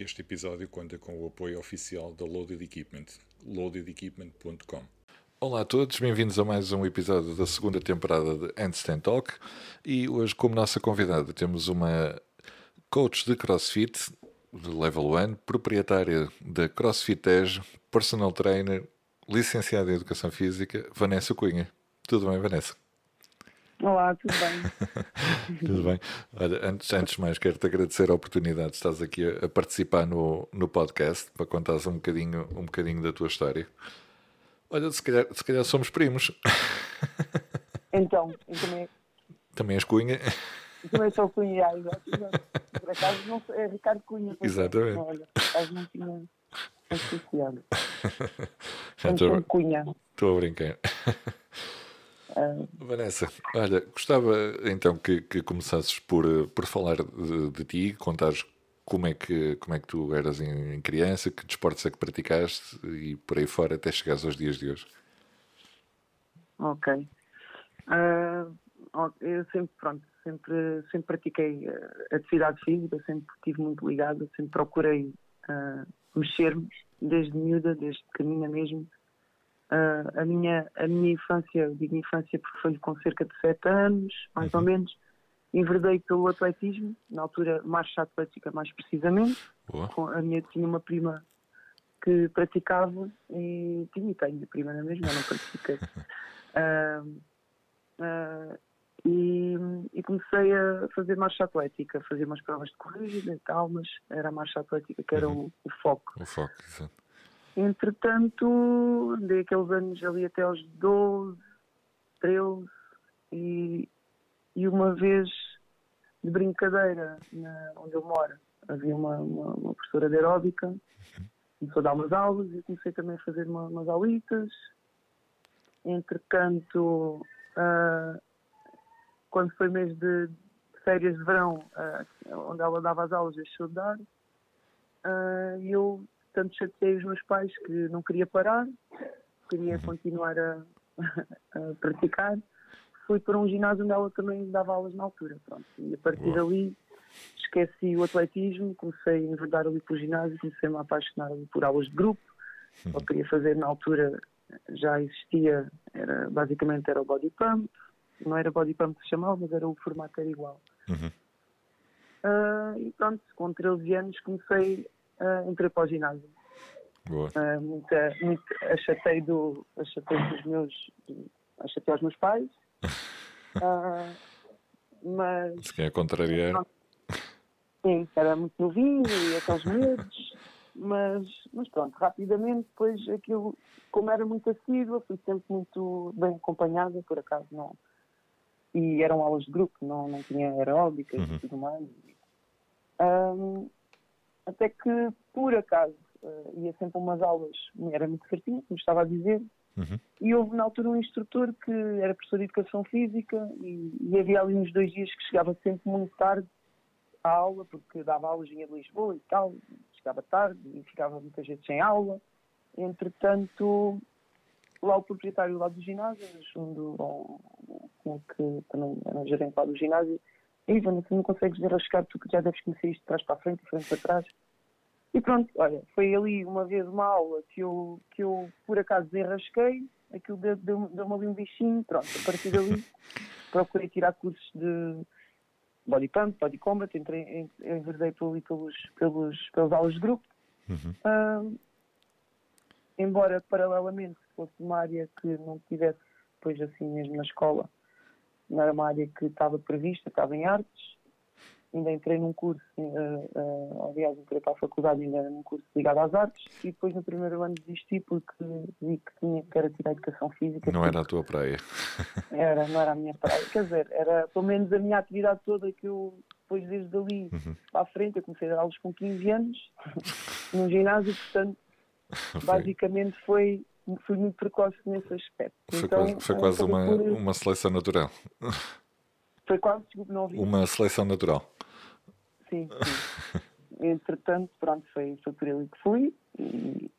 Este episódio conta com o apoio oficial da Loaded Equipment, loadedequipment.com. Olá a todos, bem-vindos a mais um episódio da segunda temporada de Handstand Talk e hoje como nossa convidada temos uma coach de CrossFit de Level 1, proprietária da CrossFit Edge, personal trainer, licenciada em Educação Física, Vanessa Cunha. Tudo bem, Vanessa? Olá, tudo bem? tudo bem. Olha, antes, antes de mais, quero-te agradecer a oportunidade de estás aqui a, a, participar no, no podcast para contares um bocadinho, um bocadinho da tua história. Olha, se calhar, se calhar somos primos. Então, também. Também és Cunha? Eu também sou Cunha, exato. Por acaso não é Ricardo Cunha. Exatamente. Não, olha, por acaso não tinha associado. Estou a brincar. Vanessa, olha, gostava então que, que começasses por, por falar de, de ti, contares como é que, como é que tu eras em, em, criança, que desportos é que praticaste e por aí fora até chegares aos dias de hoje. Ok. Uh, eu sempre, pronto, sempre, sempre pratiquei uh, atividade física, sempre estive muito ligada, sempre procurei uh, mexer-me desde miúda, desde pequenina mesmo, Uh, a, minha, a minha infância, eu digo infância porque foi com cerca de 7 anos, mais uhum. ou menos, enverdei pelo atletismo, na altura marcha atlética mais precisamente. Com, a minha tinha uma prima que praticava e tinha e tenho prima na mesma, não pratiquei. uh, uh, e, e, comecei a fazer marcha atlética, fazer umas provas de corrida e tal, mas era a marcha atlética que era uhum. o, o, foco. O foco, exato. Entretanto, andei aqueles anos ali até aos 12, 13 e, e uma vez de brincadeira na, onde eu moro havia uma, uma, uma professora de aeróbica começou a dar umas aulas e comecei também a fazer uma, umas aulitas. Entretanto uh, quando foi mês de, de férias de verão uh, onde ela dava as aulas deixou de dar. Uh, e eu tanto chateei os meus pais que não queria parar, queria uhum. continuar a, a, praticar. Fui para um ginásio onde ela também dava aulas na altura. Pronto. E a partir dali esqueci o atletismo, comecei a enverdar ali para o ginásio, comecei-me a apaixonar por aulas de grupo. Uhum. Eu queria fazer na altura, já existia, era, basicamente era o body pump, não era body pump que se chamava, mas era o formato era igual. Uhum. Uh, e pronto, com 13 anos comecei uh, entrei para o ginásio. Boa. Uh, muita, muito, achatei, do, achatei dos meus. achatei aos meus pais. Uh, mas. Se quer contrariar. Sim, era muito novinho e aqueles medos. Mas, mas pronto, rapidamente, depois aquilo, como era muito assídua, fui sempre muito bem acompanhada, por acaso não. E eram aulas de grupo, não, não tinha aeróbicas uhum. e tudo mais. Um, até que, por acaso, uh, ia sempre a umas aulas, era muito certinho, como estava a dizer, uhum. e houve na altura um instrutor que era professor de Educação Física e, e, havia ali uns dois dias que chegava sempre muito tarde à aula, porque dava aulas, vinha de Lisboa e tal, chegava tarde e ficava muitas vezes sem aula. Entretanto, lá o proprietário lá do ginásio, junto com que também era gerente lá do ginásio, Ivana, tu não consegues ver a chegar, tu que já deves conhecer isto de trás para a frente, de frente para trás. E pronto, olha, foi ali uma vez uma aula que eu, que eu por acaso desenrasquei, aquilo deu-me deu, deu ali um bichinho, pronto, a partir dali procurei tirar cursos de body pump, body combat, entrei, enverdei por ali pelos, pelos, pelas aulas de grupo. Uhum. Uh, embora paralelamente fosse uma área que não tivesse depois assim mesmo na escola, não era uma área que estava prevista, estava em artes. Ainda entrei num curso, uh, uh, aliás, entrei para a faculdade ainda num curso ligado às artes e depois no primeiro ano desisti porque vi que tinha que era tirar educação física. Não era a tua praia. Era, não era a minha praia. Quer dizer, era pelo menos a minha atividade toda que eu depois desde ali uhum. para a frente, eu comecei a dar aulas com 15 anos num ginásio, portanto, basicamente foi fui muito precoce nesse aspecto. Foi então, quase, foi quase uma, por... uma seleção natural. Foi quase, desculpe, não ouvi. Uma seleção natural. Sim, sim. Entretanto, pronto, foi, foi por ele que fui. E,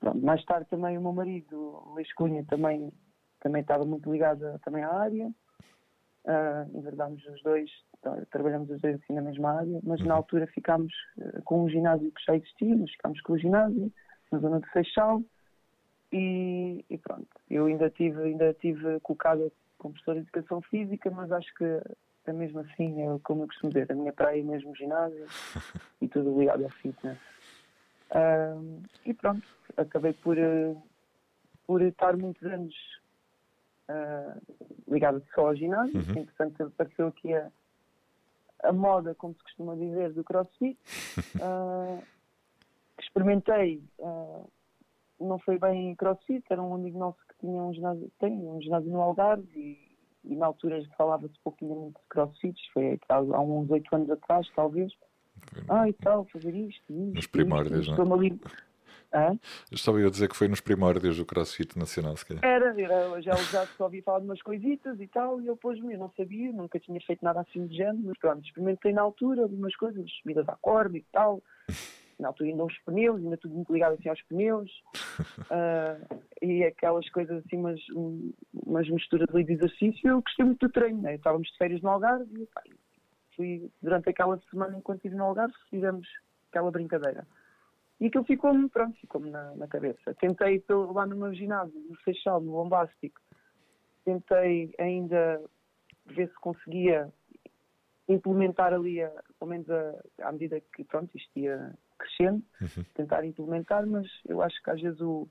pronto, mais tarde também o meu marido, Luís Cunha, também, também estava muito ligado também à área. Uh, enverdámos os dois trabalhamos os dois assim na mesma área, mas Uhum. na altura ficámos eh, com um ginásio que já existia, mas ficámos com o ginásio na zona de Seixal e, e pronto. Eu ainda tive, ainda tive colocada como professora de Educação Física, mas acho que é mesmo assim, é como eu costumo dizer, a minha praia é mesmo ginásio e tudo ligado ao fitness. E pronto, acabei por, eh, por estar muitos anos ah, ligado só ao ginásio, Uhum. entretanto apareceu aqui a, a moda, como se costuma dizer, do crossfit. Ah, que experimentei, ah, não foi bem crossfit, era um amigo nosso que tinha um ginásio, tem um ginásio no Algarve e, e na altura falava-se pouquinho muito de crossfit, foi há, há uns oito anos atrás, talvez. Ah, e tal, fazer isto, isto. Nos primórdios, isto, não é? Hã? Eu estava a dizer que foi nos primórdios do CrossFit Nacional, se calhar. Era, era, já, já só ouvia falar de umas coisitas e tal, e eu pôs-me, eu não sabia, nunca tinha feito nada assim de género, mas pronto, experimentei na altura algumas coisas, subidas à corda e tal, na altura ainda os pneus, ainda tudo muito ligado assim aos pneus, ah, e aquelas coisas assim, umas, um- umas misturas ali de exercício, eu gostei muito do treino, né? estávamos de férias no Algarve e pá, fui, durante aquela semana enquanto estive no Algarve, fizemos aquela brincadeira. E aquilo ficou-me, pronto, ficou-me na, na cabeça. Tentei pelo- lá no meu ginásio, no Seixal, no Bombástico, tentei ainda ver se conseguia implementar ali, a, pelo menos a, à medida que, pronto, isto ia crescendo, Uhum. tentar implementar, mas eu acho que às vezes o,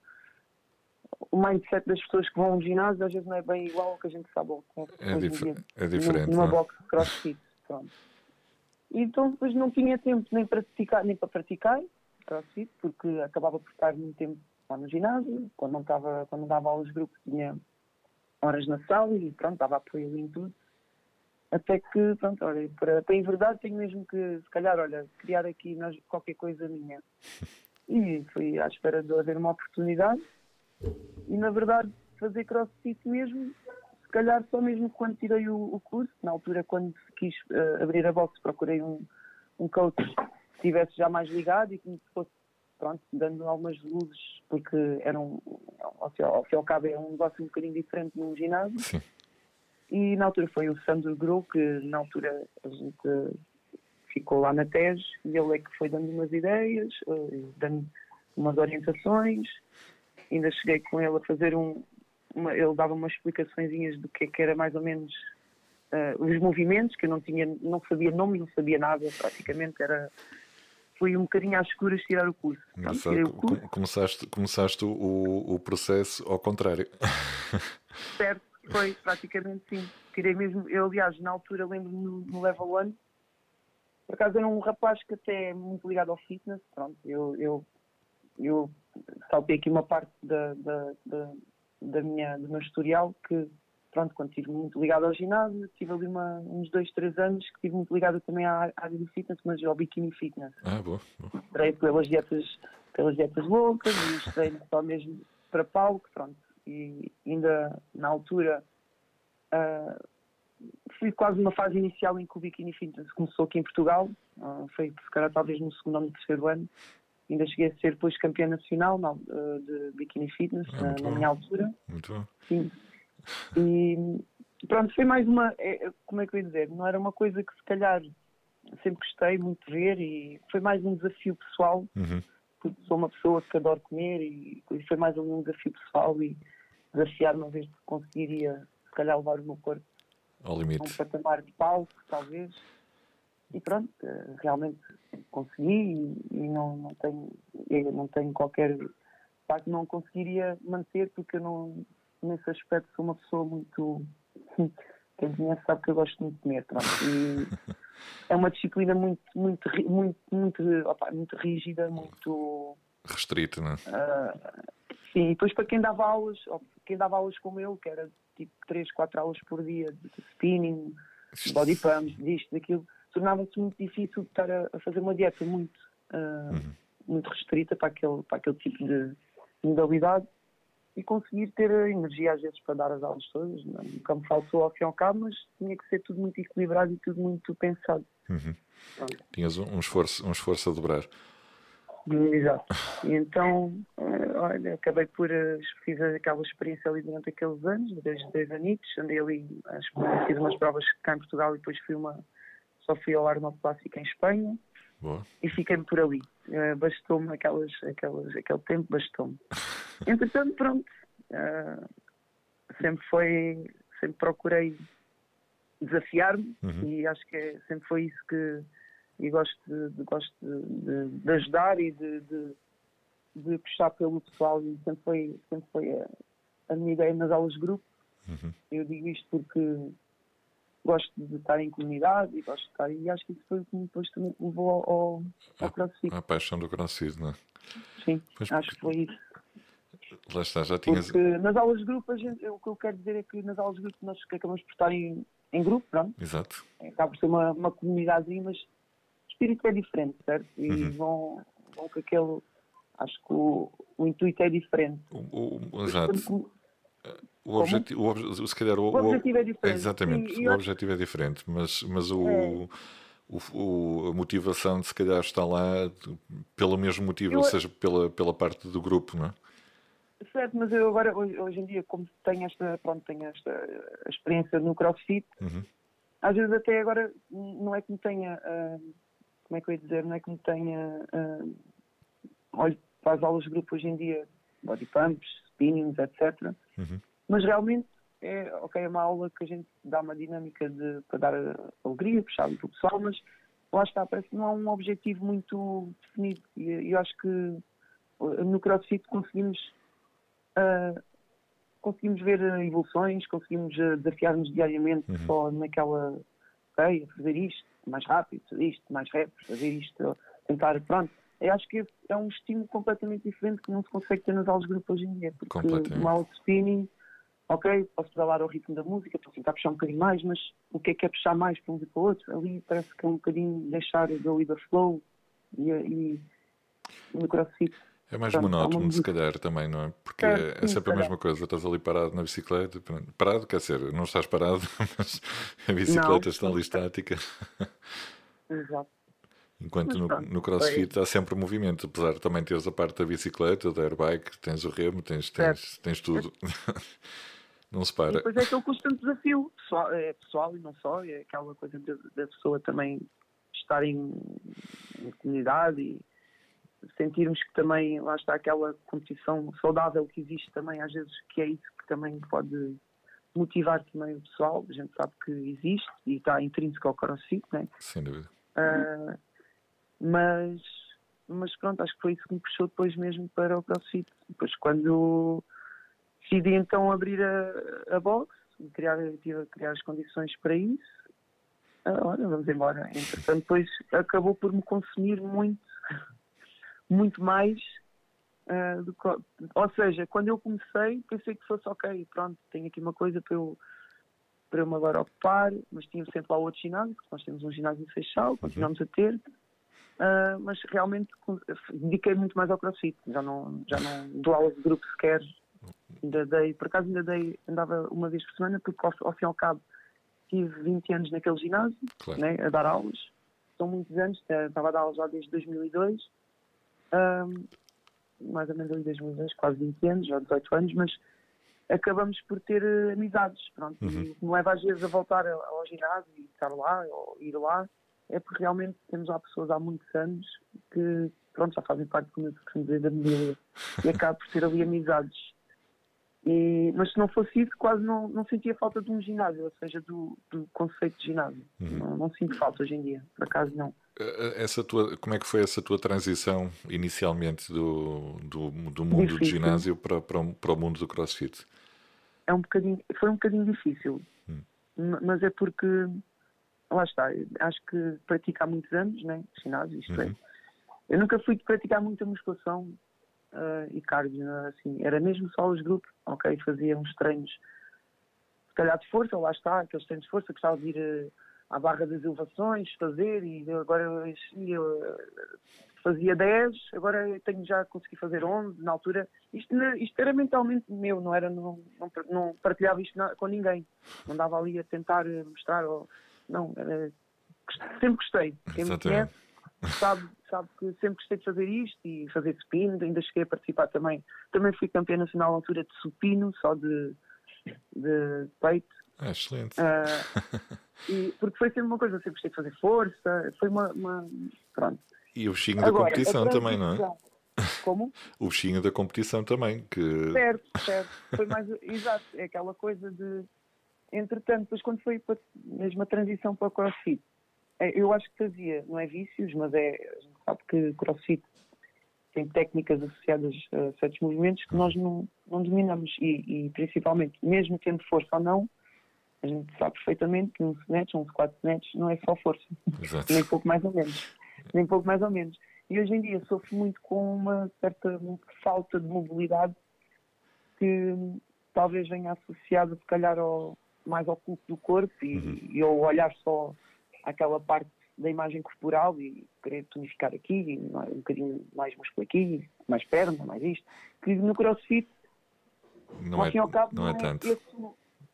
o mindset das pessoas que vão a um ginásio às vezes não é bem igual ao que a gente sabe com, É, dia é diferente. numa não é? box de crossfit. Pronto. E então depois não tinha tempo nem para praticar, nem para praticar crossfit, porque acabava por estar muito tempo lá no ginásio, quando não, estava, quando não dava aulas de grupo tinha horas na sala e pronto, dava apoio em tudo. Até que, pronto, olha, para, para em verdade tenho mesmo que, se calhar, olha, criar aqui qualquer coisa minha. E fui à espera de haver uma oportunidade e, na verdade, fazer crossfit mesmo se calhar só mesmo quando tirei o, o curso, na altura quando quis eh, abrir a box, procurei um, um coach que estivesse já mais ligado e que me fosse, pronto, dando algumas luzes, porque era um, ao ao fim e ao cabo é um negócio um bocadinho diferente num ginásio. Sim. E na altura foi o Sandro Gru, que na altura a gente ficou lá na TES, e ele é que foi dando umas ideias, eh, dando umas orientações. Ainda cheguei com ele a fazer um. uma- ele dava umas explicações do que, é que era mais ou menos eh, os movimentos, que eu não tinha, não sabia nome, não sabia nada, praticamente era. Fui um bocadinho às escuras tirar o curso. O curso. co- começaste, começaste o, o processo ao contrário. Certo, foi praticamente sim. Tirei mesmo, eu aliás, na altura lembro-me no, no level 1, por acaso era um rapaz que até é muito ligado ao fitness, pronto, eu, eu, eu saltei aqui uma parte da, da, da, da minha, do meu historial que, pronto, quando estive muito ligado ao ginásio, tive ali uma, uns dois, três anos que estive muito ligado também à área do fitness, mas ao bikini fitness Ah, boa. boa. entrei pelas dietas, pelas dietas loucas e treino só mesmo para palco, pronto. E ainda na altura ah, fui quase numa fase inicial em que o Bikini Fitness começou aqui em Portugal, ah, foi se calhar talvez no segundo ou no terceiro ano. Ainda cheguei a ser depois campeã nacional na- ah, de Bikini Fitness Ah, na, na minha altura. Muito bom. Sim. E pronto, foi mais uma, é, é, como é que eu ia dizer, não era uma coisa que se calhar sempre gostei muito de ver e foi mais um desafio pessoal, Uhum. porque sou uma pessoa que adoro comer e, e foi mais um desafio pessoal e desafiar-me a ver se conseguiria se calhar levar o meu corpo Ao a um limite. patamar de palco, talvez. E pronto, eh, realmente consegui e, não, não, tenho, eu não tenho qualquer. Não conseguiria manter porque eu não, nesse aspecto, sou uma pessoa muito. Quem conhece sabe que eu gosto muito de comer. Pronto, e é uma disciplina muito, muito, muito, muito, opa, muito rígida, muito. Restrito, não é? ah, sim, e depois para quem dava aulas, ou quem dava aulas como eu, que era tipo 3, 4 aulas por dia de spinning, body pumps, disto, daquilo, tornava-se muito difícil estar a, a fazer uma dieta muito, ah, muito restrita para aquele, para aquele tipo de modalidade e conseguir ter a energia às vezes para dar as aulas todas. Não- Nunca me faltou ao fim e ao cabo, mas tinha que ser tudo muito equilibrado e tudo muito pensado. Uhum. Tinhas um esforço, um esforço a dobrar. Exato. E então, eh, olha, acabei por eh, fiz aquela experiência ali durante aqueles anos, desde dois anitos, andei ali, acho fiz umas provas cá em Portugal e depois fui uma, só fui ao Arnold Clássico em Espanha Boa. e fiquei-me por ali. Uh, bastou-me aquelas, aquelas, aquele tempo, bastou-me. Entretanto, pronto, sempre foi, sempre procurei desafiar-me Uhum. e acho que é- sempre foi isso que e gosto de, de- gosto de, de- ajudar e de, de, de puxar pelo pessoal e sempre foi, sempre foi a, a minha ideia nas aulas de grupo. Uhum. Eu digo isto porque gosto de estar em comunidade e gosto de estar e acho que isso foi o que me depois também me levou ao, ao, ao CrossFit. A paixão do crossfit, não é? Sim, Pois acho que foi isso. Lá está, já tinhas. Porque nas aulas de grupo, a gente, o que eu quero dizer é que nas aulas de grupo nós acabamos por estar em, em grupo, pronto. Exato. acaba por ser uma, uma comunidadezinha, mas espírito é diferente, certo? E Uhum. vão, vão com aquele. Acho que o, o intuito é diferente. O, o- exato. Portanto, O objetivo, o, se calhar, o, O objetivo é diferente. Exatamente, Sim, o eu- objetivo é diferente, mas, mas o, É. o, a motivação de se calhar está lá pelo mesmo motivo, Eu- ou seja, pela, pela parte do grupo, não é? Certo, mas eu agora, hoje, em dia, como tenho esta, pronto, tenho esta experiência no CrossFit, Uhum. às vezes até agora não é que me tenha, ah, como é que eu ia dizer, não é que me tenha, ah, olho para as aulas de grupo hoje em dia, body pumps, spinnings, etc. Uhum. Mas realmente é, ok, é uma aula que a gente dá uma dinâmica de, para dar alegria, puxar para o pessoal, mas lá está, parece que não há um objetivo muito definido. E eu acho que uh, no CrossFit conseguimos ah, conseguimos ver uh, evoluções, conseguimos uh, desafiar-nos diariamente Uhum. só naquela, ok, fazer isto mais rápido, fazer isto mais reps, fazer isto, tentar, pronto. Eu acho que é um estímulo completamente diferente que não se consegue ter nas aulas de grupo hoje em dia, porque uma aula de spinning, ok, posso pedalar ao ritmo da música, posso tentar puxar um bocadinho mais, mas o que é que é puxar mais para um e para o outro? Ali parece que é um bocadinho deixar o with the flow e, e no crossfit É mais há uma monótono, se música. calhar, também, não é? Porque Certo, é sim, sempre a se mesma coisa. Estás ali parado na bicicleta, parado, quer dizer, não estás parado, mas a bicicleta Não. está ali estática. exato. Enquanto no, no crossfit há sempre movimento, apesar de também teres a parte da bicicleta, da airbike, tens o remo, tens, tens, tens tudo. não se E para. depois é aquele constante desafio, pessoal, é pessoal e não só, é aquela coisa da, da pessoa também estar em, em comunidade e sentirmos que também lá está aquela competição saudável que existe também, às vezes que é isso que também pode motivar também o pessoal, a gente sabe que existe e está intrínseco ao crossfit, né? Sem dúvida. Ah, mas, mas pronto, acho que foi isso que me puxou depois mesmo para o CrossFit. Depois quando decidi então abrir a, a box criar, tive a criar as condições para isso, ah, olha, vamos embora. Entretanto, depois acabou por me consumir muito, muito mais. ah, do ou seja, quando eu comecei, pensei que fosse ok, pronto, tenho aqui uma coisa para eu para eu me agora ocupar, mas tinha sempre lá outro ginásio, porque nós temos um ginásio em Seixal, continuamos a ter, ah, mas realmente dediquei muito mais ao crossfit, já não, já não dou aulas de grupo sequer, ainda dei, por acaso ainda dei, andava uma vez por semana, porque ao, ao fim e ao cabo tive 20 anos naquele ginásio, Claro. né, a dar aulas, são muitos anos, eh, estava a dar aulas já desde 2002, ahm, mais ou menos ali 2002, quase 20 anos, já 18 anos, mas acabamos por ter eh, amizades, pronto, Uhum. e o que me leva às vezes a voltar ao ginásio e estar lá, ou ir lá, é porque realmente temos lá pessoas há muitos anos que, pronto, já fazem parte, como eu costumo dizer, da minha e acabo por ter ali amizades. E, mas se não fosse isso, quase não, não sentia falta de um ginásio, ou seja, do, do conceito de ginásio. Uhum. Não, não sinto falta hoje em dia, por acaso não. Essa tua, como é que foi essa tua transição inicialmente do, do, do mundo do Difícil. ginásio para, para, o- para o mundo do crossfit? é um bocadinho, foi um bocadinho difícil, Hum. Mas é porque, lá está, acho que pratico há muitos anos, né, ginásio, isto é. Uhum. Eu nunca fui de praticar muita musculação ah, e cardio, assim, era mesmo só os grupos, ok, fazia uns treinos, se calhar de força, lá está, aqueles treinos de força, gostava de ir eh, à barra das elevações, fazer, e agora eu, eu, eh, fazia 10, agora tenho já consegui fazer 11, na altura, isto, isto era mentalmente meu, não era, não, não, não partilhava isto com ninguém, não dava ali a tentar eh, mostrar, ou, não, era, sempre gostei, quem me conhece sabe, sabe que sempre gostei de fazer isto e fazer supino, ainda cheguei a participar também, também fui campeã nacional na altura de supino, só de, de peito, Ah, excelente. Ah, e, porque foi sempre uma coisa, eu sempre gostei de fazer força, foi uma. uma- pronto. E o bichinho da competição também, não é? Como? O bichinho da competição também, que Certo, certo. Foi mais. Exato, é aquela coisa de. Entretanto, depois quando foi para, mesmo a transição para o crossfit, é, eu acho que fazia, não é vícios, mas é. Sabe que crossfit tem técnicas associadas a certos movimentos que nós não, não dominamos e, e, principalmente, mesmo tendo força ou não, a gente sabe perfeitamente que um snatch, um squat snatch, não é só força Exato. nem pouco mais ou menos. Nem pouco mais ou menos. E hoje em dia sofro muito com uma certa falta de mobilidade que talvez venha associada, se calhar, ao, mais ao culto do corpo e, e ao olhar só aquela parte da imagem corporal e querer tonificar aqui, e mais- um bocadinho mais músculo aqui, mais perna, mais isto. Que no crossfit, Não ao é, fim e ao cabo, não é tanto. Esse,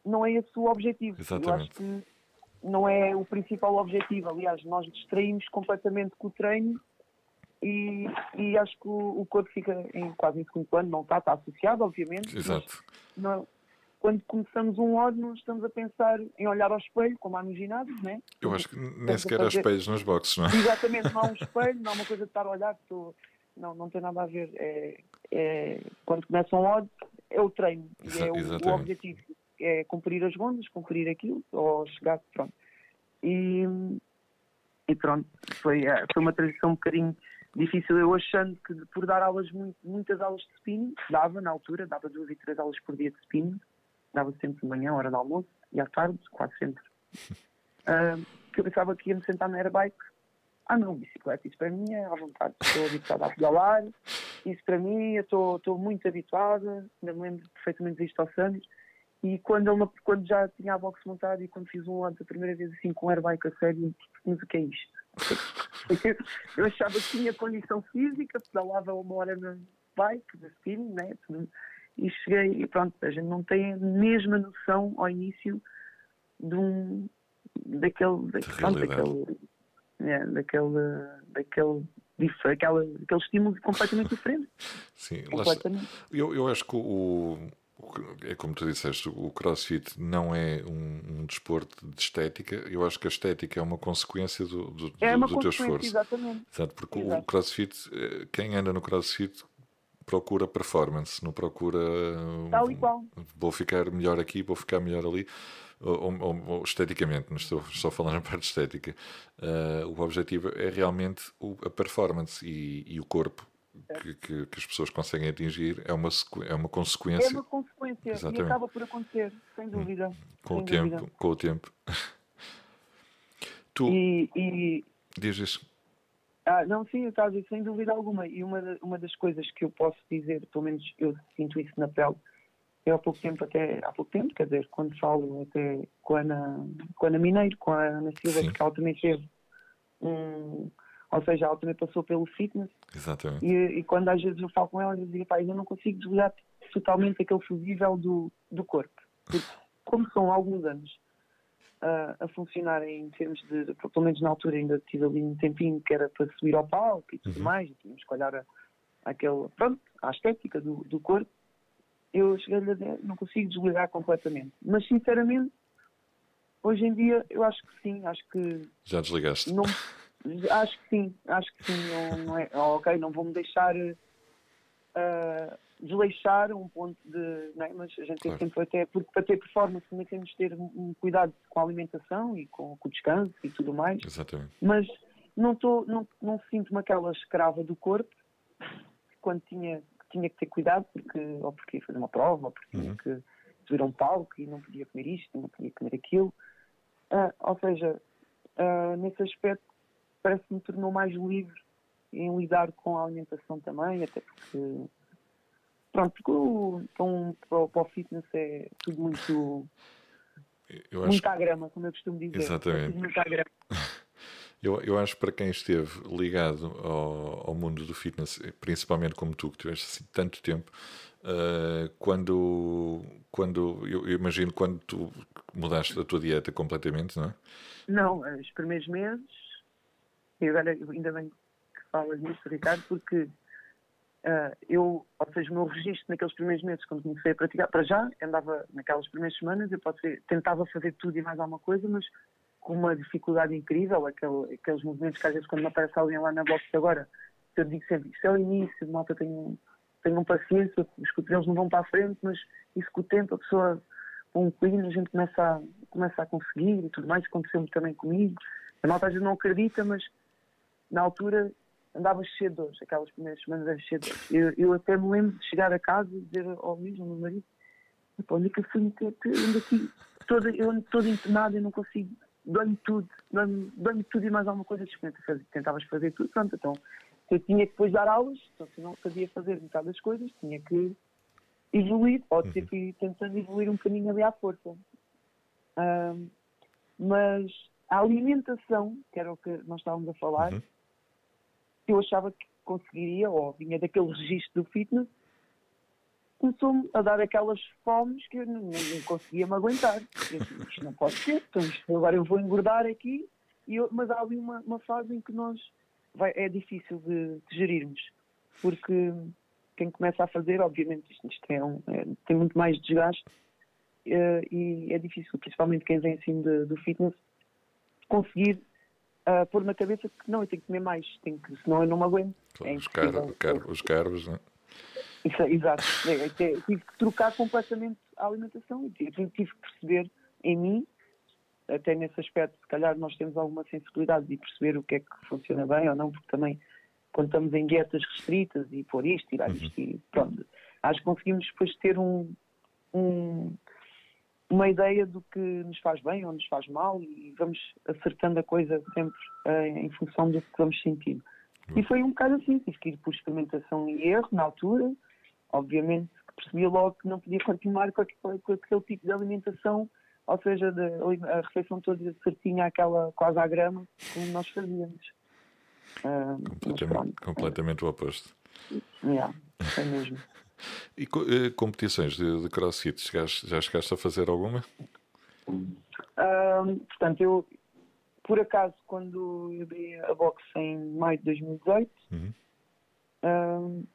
não é esse o objetivo. Eu Exatamente. acho que não é o principal objetivo. Aliás, nós distraímos completamente com o treino e, e acho que o, o corpo fica em quase em segundo plano, não está, está associado, obviamente. Exato. não- quando começamos um ódio, não estamos a pensar em olhar ao espelho, como há no ginásio, né? Eu acho que nem sequer há fazer- espelhos nos boxes, não é? Exatamente, não há um espelho, não há uma coisa de estar a olhar, estou- não, não tem nada a ver. É, é- quando começa um ódio, é o treino, e Exa- é o, o objetivo. É cumprir as rondas, cumprir aquilo, ou chegar, pronto. E, e pronto, foi, é, foi uma transição um bocadinho difícil. Eu achando que por dar aulas, muito- muitas aulas de spinning, dava na altura, dava duas e três aulas por dia de spinning, dava sempre de manhã, hora de almoço, e à tarde, quase sempre. Ah, que eu pensava que ia me sentar na airbike. Ah não, bicicleta, isso para mim é à vontade. Estou habituada a pedalar, isso para mim, eu estou, estou muito habituada, ainda me lembro perfeitamente disto aos anos. E quando, ele, quando já tinha a box montada e quando fiz um lance a primeira vez assim com airbike a sério, mas o que é isto? Eu achava que tinha condição física, pedalava uma hora na bike, de spinning, né? E cheguei, e pronto, a gente não tem a mesma noção ao início de um, daquele, da, pronto, daquele, é, daquele, daquele, dif- aquela, aquele estímulo completamente diferente. Sim, completamente. Eu, eu acho que o- é como tu disseste, o crossfit não é um, um desporto de estética. Eu acho que a estética é uma consequência do, do, É do- uma do teu consequência, esforço. exatamente. Exato, porque o Exato. crossfit, eh, quem anda no crossfit procura performance, não procura Tal e qual. vou ficar melhor aqui, vou ficar melhor ali, ou, ou- ou esteticamente, não estou só falar na parte estética. Eh, o objetivo é realmente o- a performance e, e o corpo que, que- que as pessoas conseguem atingir é uma, é uma É consequência uma consequência Exatamente. e acaba por acontecer, sem dúvida. com o sem dúvida. tempo. Com o tempo. tu E, e dizes, ah, não, sim, eu estava a dizer, sem dúvida alguma. E uma, uma das coisas que eu posso dizer, pelo menos eu sinto isso na pele, eu há pouco tempo, até há pouco tempo, quer dizer, quando falo até com a Ana, com a Ana Mineiro, com a Ana Silva, Sim. porque ela também teve um. Ou seja, ela também passou pelo fitness exatamente, e, e quando às vezes eu falo com ela, eu digo, pá, eu não consigo desligar totalmente aquele fusível do, do corpo. Porque, como são alguns anos a, a funcionar em termos de, pelo menos na altura ainda tive ali um tempinho que era para subir ao palco e tudo Uhum. mais, e tínhamos que olhar a, aquele, pronto, à estética do, do corpo, eu cheguei-lhe a dizer, não consigo desligar completamente. Mas sinceramente, hoje em dia eu acho que sim, acho que já desligaste. não, acho que sim, acho que sim. Não, não é, oh, ok, não vou-me deixar ah, desleixar um ponto de. Não é? Mas a gente tem Claro. sempre até, porque para ter performance também temos de ter um cuidado com a alimentação e com, com o descanso e tudo mais. Exatamente. Mas não, tô, não, não sinto-me aquela escrava do corpo quando tinha, tinha que ter cuidado, porque, ou porque ia fazer uma prova, ou porque tinha Uhum. que subir a um palco e não podia comer isto, não podia comer aquilo. Ah, ou seja, ah, nesse aspecto parece-me tornou mais livre em lidar com a alimentação também, até porque pronto, porque o, então, para, o, fitness é tudo muito, Eu acho muito à grama, como eu costumo dizer. Exatamente. É muito à grama. Eu, eu acho que para quem esteve ligado ao, ao mundo do fitness, principalmente como tu, que tiveste assim tanto tempo, eh, quando, quando eu, eu imagino quando tu mudaste a tua dieta completamente, não é? Não, os primeiros meses, e agora ainda bem que falas nisso, Ricardo, porque uh, eu, ou seja, o meu registro naqueles primeiros meses, quando comecei a praticar, para já, andava naquelas primeiras semanas, eu ser, tentava fazer tudo e mais alguma coisa, mas com uma dificuldade incrível, aquele, aqueles movimentos que às vezes quando me aparece alguém lá na boxe agora, eu digo sempre, isto é o início, malta tenham, tenham paciência, os cotovelos não vão para a frente, mas isso com o tempo a pessoa, com um clean, a gente começa a, começa a conseguir e tudo mais, aconteceu-me também comigo. A malta às vezes não acredita, mas na altura andava cheio de dores, aquelas primeiras semanas era cheio de dores. Eu, eu até me lembro de chegar a casa e dizer ao mesmo, ao meu marido, onde é que eu fui meter, ando aqui, toda, eu ando toda internada e não consigo, dói-me tudo, dói-me dói tudo e mais alguma coisa, tentavas fazer tudo, pronto, então eu tinha que depois dar aulas, então se não sabia fazer metade das coisas, tinha que evoluir, pode ter que ir tentando evoluir um bocadinho ali à força. Um, mas a alimentação, que era o que nós estávamos a falar, uhum eu achava que conseguiria, ou vinha daquele registro do fitness, começou-me a dar aquelas fomes que eu não, não conseguia me aguentar. Eu disse, isto não pode ser, então agora eu vou engordar aqui, e eu, mas há ali uma, uma fase em que nós vai, é difícil de, de, gerirmos, porque quem começa a fazer, obviamente, isto, isto é um, é, tem muito mais desgaste uh, e é difícil, principalmente quem vem assim do fitness, conseguir uh, pôr na cabeça que não, eu tenho que comer mais, tenho que, senão eu não me aguento. Claro, é os, car car os carbos, não é? Isso, exato. É, tive que trocar completamente a alimentação e tive, tive que perceber em mim, até nesse aspecto, se calhar nós temos alguma sensibilidade de perceber o que é que funciona bem ou não, porque também quando estamos em dietas restritas e pôr isto, tirar uhum. isto e pronto, acho que conseguimos depois ter um, um uma ideia do que nos faz bem ou nos faz mal e vamos acertando a coisa sempre uh, em função do que vamos sentindo. E foi um bocado assim, tive que ir por experimentação e erro na altura. Obviamente percebi logo que não podia continuar com aquele, com aquele tipo de alimentação, ou seja, de, a refeição toda certinha, aquela quase à grama, como nós fazíamos. Uh, completamente, completamente o oposto. Yeah, é mesmo. E eh, competições de, de crossfit, chegaste, já chegaste a fazer alguma? Um, portanto, eu, por acaso, quando eu dei a boxe em maio de 2018, uhum. um,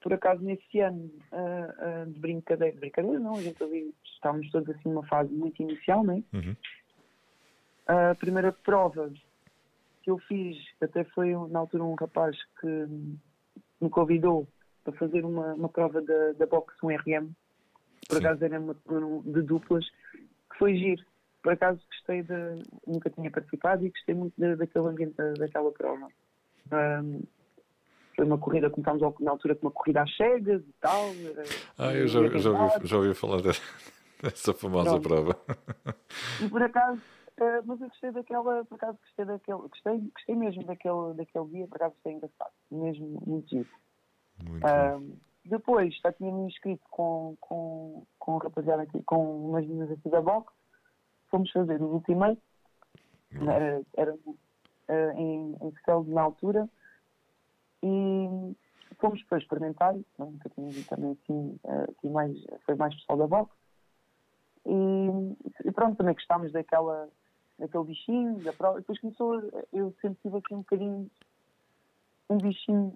por acaso nesse ano uh, uh, de brincadeira, brincadeira não, a gente ali estávamos todos assim numa fase muito inicial, né? Uhum. A primeira prova que eu fiz, até foi na altura um rapaz que me convidou para fazer uma, uma prova da, da boxe, um RM. Por Sim. acaso era uma, de duplas, que foi giro. Por acaso gostei de. Nunca tinha participado e gostei muito de, daquele ambiente daquela prova. Um, foi uma corrida, começámos na altura com uma corrida às cegas e tal. ah, eu já, já, ouvi, já ouvi falar dessa famosa Pronto. prova. E por acaso, uh, mas eu gostei daquela, por acaso gostei daquele, gostei, gostei mesmo daquele, daquele dia, por acaso gostei engraçado, mesmo muito giro. Uh, depois já tinha me inscrito com, com, com um rapaziada aqui, com umas meninas aqui da box. Fomos fazer o Ultimate. Uhum. Era, era uh, em, em Scale na altura. E fomos para experimentar. Nunca tinha visto também assim, uh, mais, foi mais pessoal da box. E, e, pronto, também gostámos daquela, daquele bichinho, da prova. Depois começou, eu sempre tive aqui um bocadinho um bichinho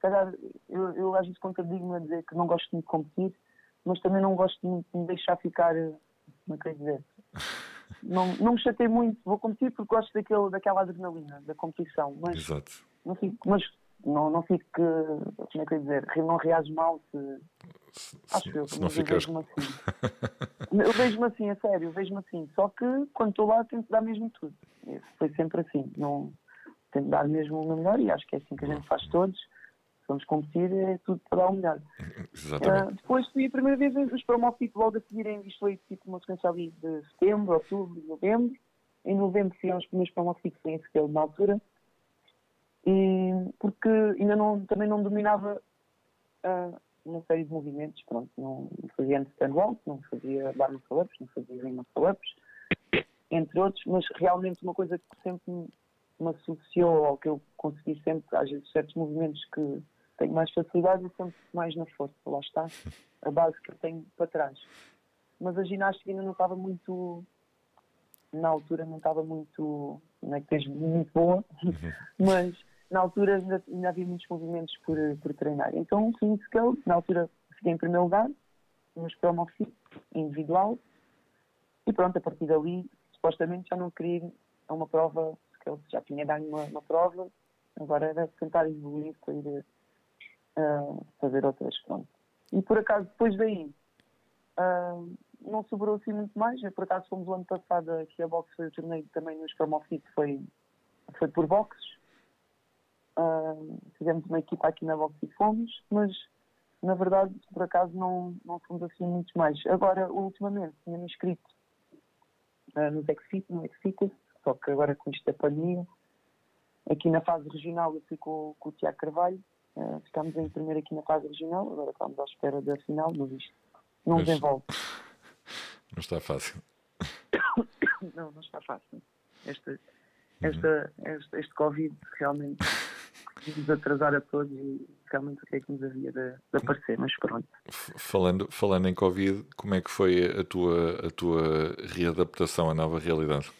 calhar, eu, eu às vezes contradigo-me a dizer que não gosto muito de competir, mas também não gosto de me deixar ficar, como é que eu dizer? Não, não me chatei muito, vou competir porque gosto daquele, daquela adrenalina, da competição, mas Exato. não fico, mas não, não fico, como é que eu dizer, não reajo mal se, se acho eu, se não ficas... vejo-me assim. eu vejo-me assim, a sério, vejo-me assim, só que quando estou lá tento dar mesmo tudo. Foi sempre assim, não tento dar mesmo o meu melhor e acho que é assim que a gente faz todos vamos competir, é tudo para dar o melhor. Exatamente. Uh, depois fui a primeira vez os Promofit logo a seguirem, isto foi tipo uma sequência ali de setembro, outubro, novembro. Em novembro fui aos primeiros Promofit em setembro na altura. E porque ainda não, também não dominava uh, uma série de movimentos, pronto, não, fazia stand-walk, não fazia bar muscle-ups, não fazia ring muscle-ups, entre outros, mas realmente uma coisa que sempre me associou ao que eu consegui sempre, às vezes certos movimentos que tenho mais facilidade e sempre mais na força, lá está, a base que eu tenho para trás. Mas a ginástica ainda não estava muito, na altura não estava muito, não é que esteja muito boa, mas na altura ainda, ainda havia muitos movimentos por, por treinar. Então, sim, scale, na altura fiquei em primeiro lugar, nos promofi individual, e pronto, a partir dali, supostamente já não queria ir a uma prova, porque ele já tinha dado uma, uma prova, agora era tentar evoluir para ir fazer outras, pronto. E por acaso, depois daí, uh, não sobrou assim muito mais. Por acaso fomos o ano passado aqui a boxe, foi o torneio também nos Promofit, foi, foi por boxes. Uh, fizemos uma equipa aqui na boxe e fomos, mas na verdade, por acaso, não, não fomos assim muitos mais. Agora, ultimamente, tinha-me inscrito uh, no Exfit, no Exfit, só que agora com isto da pandemia, aqui na fase regional eu fui com, com o Tiago Carvalho, uh, ficámos em primeiro aqui na fase regional, agora estamos à espera da final, mas isto não desenvolve. Não está fácil. Não, não está fácil. Este, esta, este, este Covid realmente nos atrasar a todos e realmente o que é que nos havia de, de aparecer, mas pronto. Falando, falando em Covid, como é que foi a tua, a tua readaptação à nova realidade?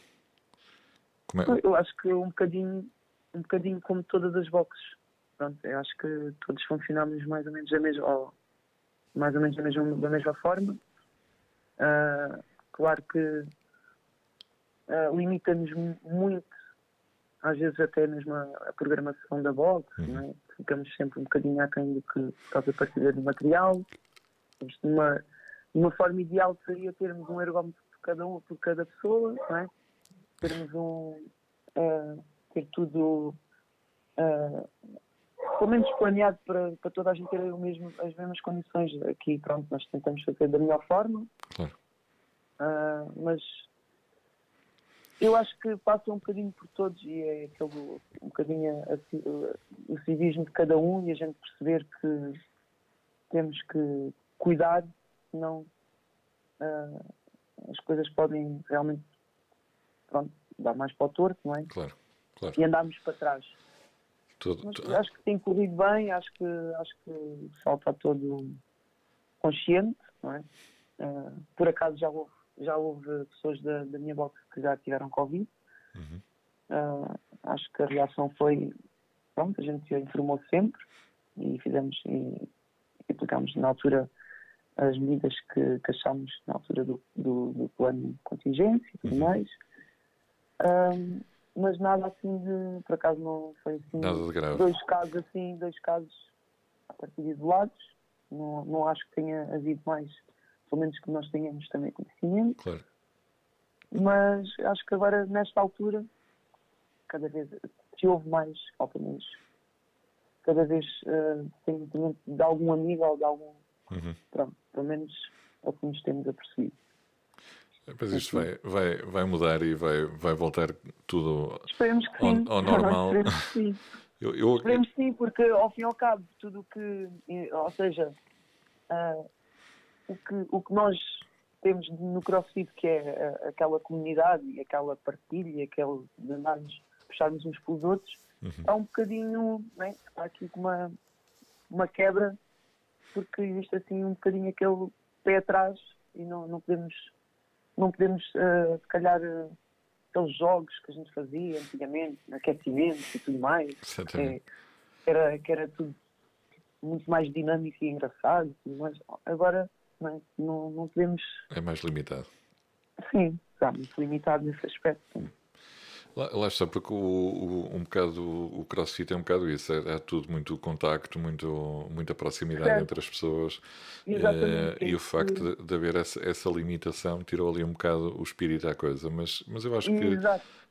É? Eu acho que um bocadinho, um bocadinho como todas as boxes. Pronto, eu acho que todos funcionamos mais ou menos da mesma, ou mais ou menos da mesma, da mesma forma. Uh, claro que uh, limita-nos muito, às vezes até mesmo a, a programação da box, uhum. é? ficamos sempre um bocadinho aquém do que estás a partir do material. Isto numa, numa forma ideal seria termos um ergómetro por cada um, por cada pessoa, não é? termos um uh, ter tudo uh, pelo menos planeado para, para toda a gente ter mesmo, as mesmas condições. Aqui, pronto, nós tentamos fazer da melhor forma. Claro. Uh, mas eu acho que passa um bocadinho por todos e é aquele um bocadinho a, a, o civismo de cada um e a gente perceber que temos que cuidar, senão uh, as coisas podem realmente pronto, dar mais para o torto, não é? Claro, claro. E andarmos para trás. Tudo, tudo. Acho que tem corrido bem, acho que, acho que o pessoal está todo consciente, não é? Uh, por acaso já houve, já houve pessoas da, da minha box que já tiveram Covid. Uhum. Uh, acho que a reação foi, pronto, a gente informou sempre e fizemos e aplicámos na altura as medidas que, que achámos na altura do, do, do plano de contingência e tudo uhum. mais. Um, ah, mas nada assim de, por acaso não foi assim. Nada de grave. Dois casos assim, dois casos a partir de isolados. Não, não acho que tenha havido mais, pelo menos que nós tenhamos também conhecimento. Claro. Mas acho que agora, nesta altura, cada vez se houve mais, ou pelo menos cada vez uh, tem de algum amigo ou de algum. Uhum. Pronto, pelo menos é o que nos temos apercebido. Mas isto vai, vai, vai mudar e vai, vai voltar tudo Esperemos que sim. ao, ao normal. Esperemos que sim. eu, eu... Esperemos sim, porque ao fim e ao cabo, tudo o que. Ou seja, uh, o, que, o que nós temos no CrossFit, que é uh, aquela comunidade e aquela partilha, aquele de andarmos, puxarmos uns pelos outros, uhum. há um bocadinho. Né, há aqui uma, uma quebra, porque existe assim um bocadinho aquele pé atrás e não, não podemos não podemos, uh, se calhar, uh, aqueles jogos que a gente fazia antigamente, aquecimento e tudo mais, que era, que era tudo muito mais dinâmico e engraçado. Mas agora não, não, não podemos. É mais limitado. Sim, está muito limitado nesse aspecto. Sim. Lá, lá, está, porque o, o, um bocado o crossfit é um bocado isso, é, é tudo muito contacto, muito, muita proximidade certo. entre as pessoas é, e o facto de, de haver essa, essa, limitação tirou ali um bocado o espírito à coisa, mas, mas eu acho que,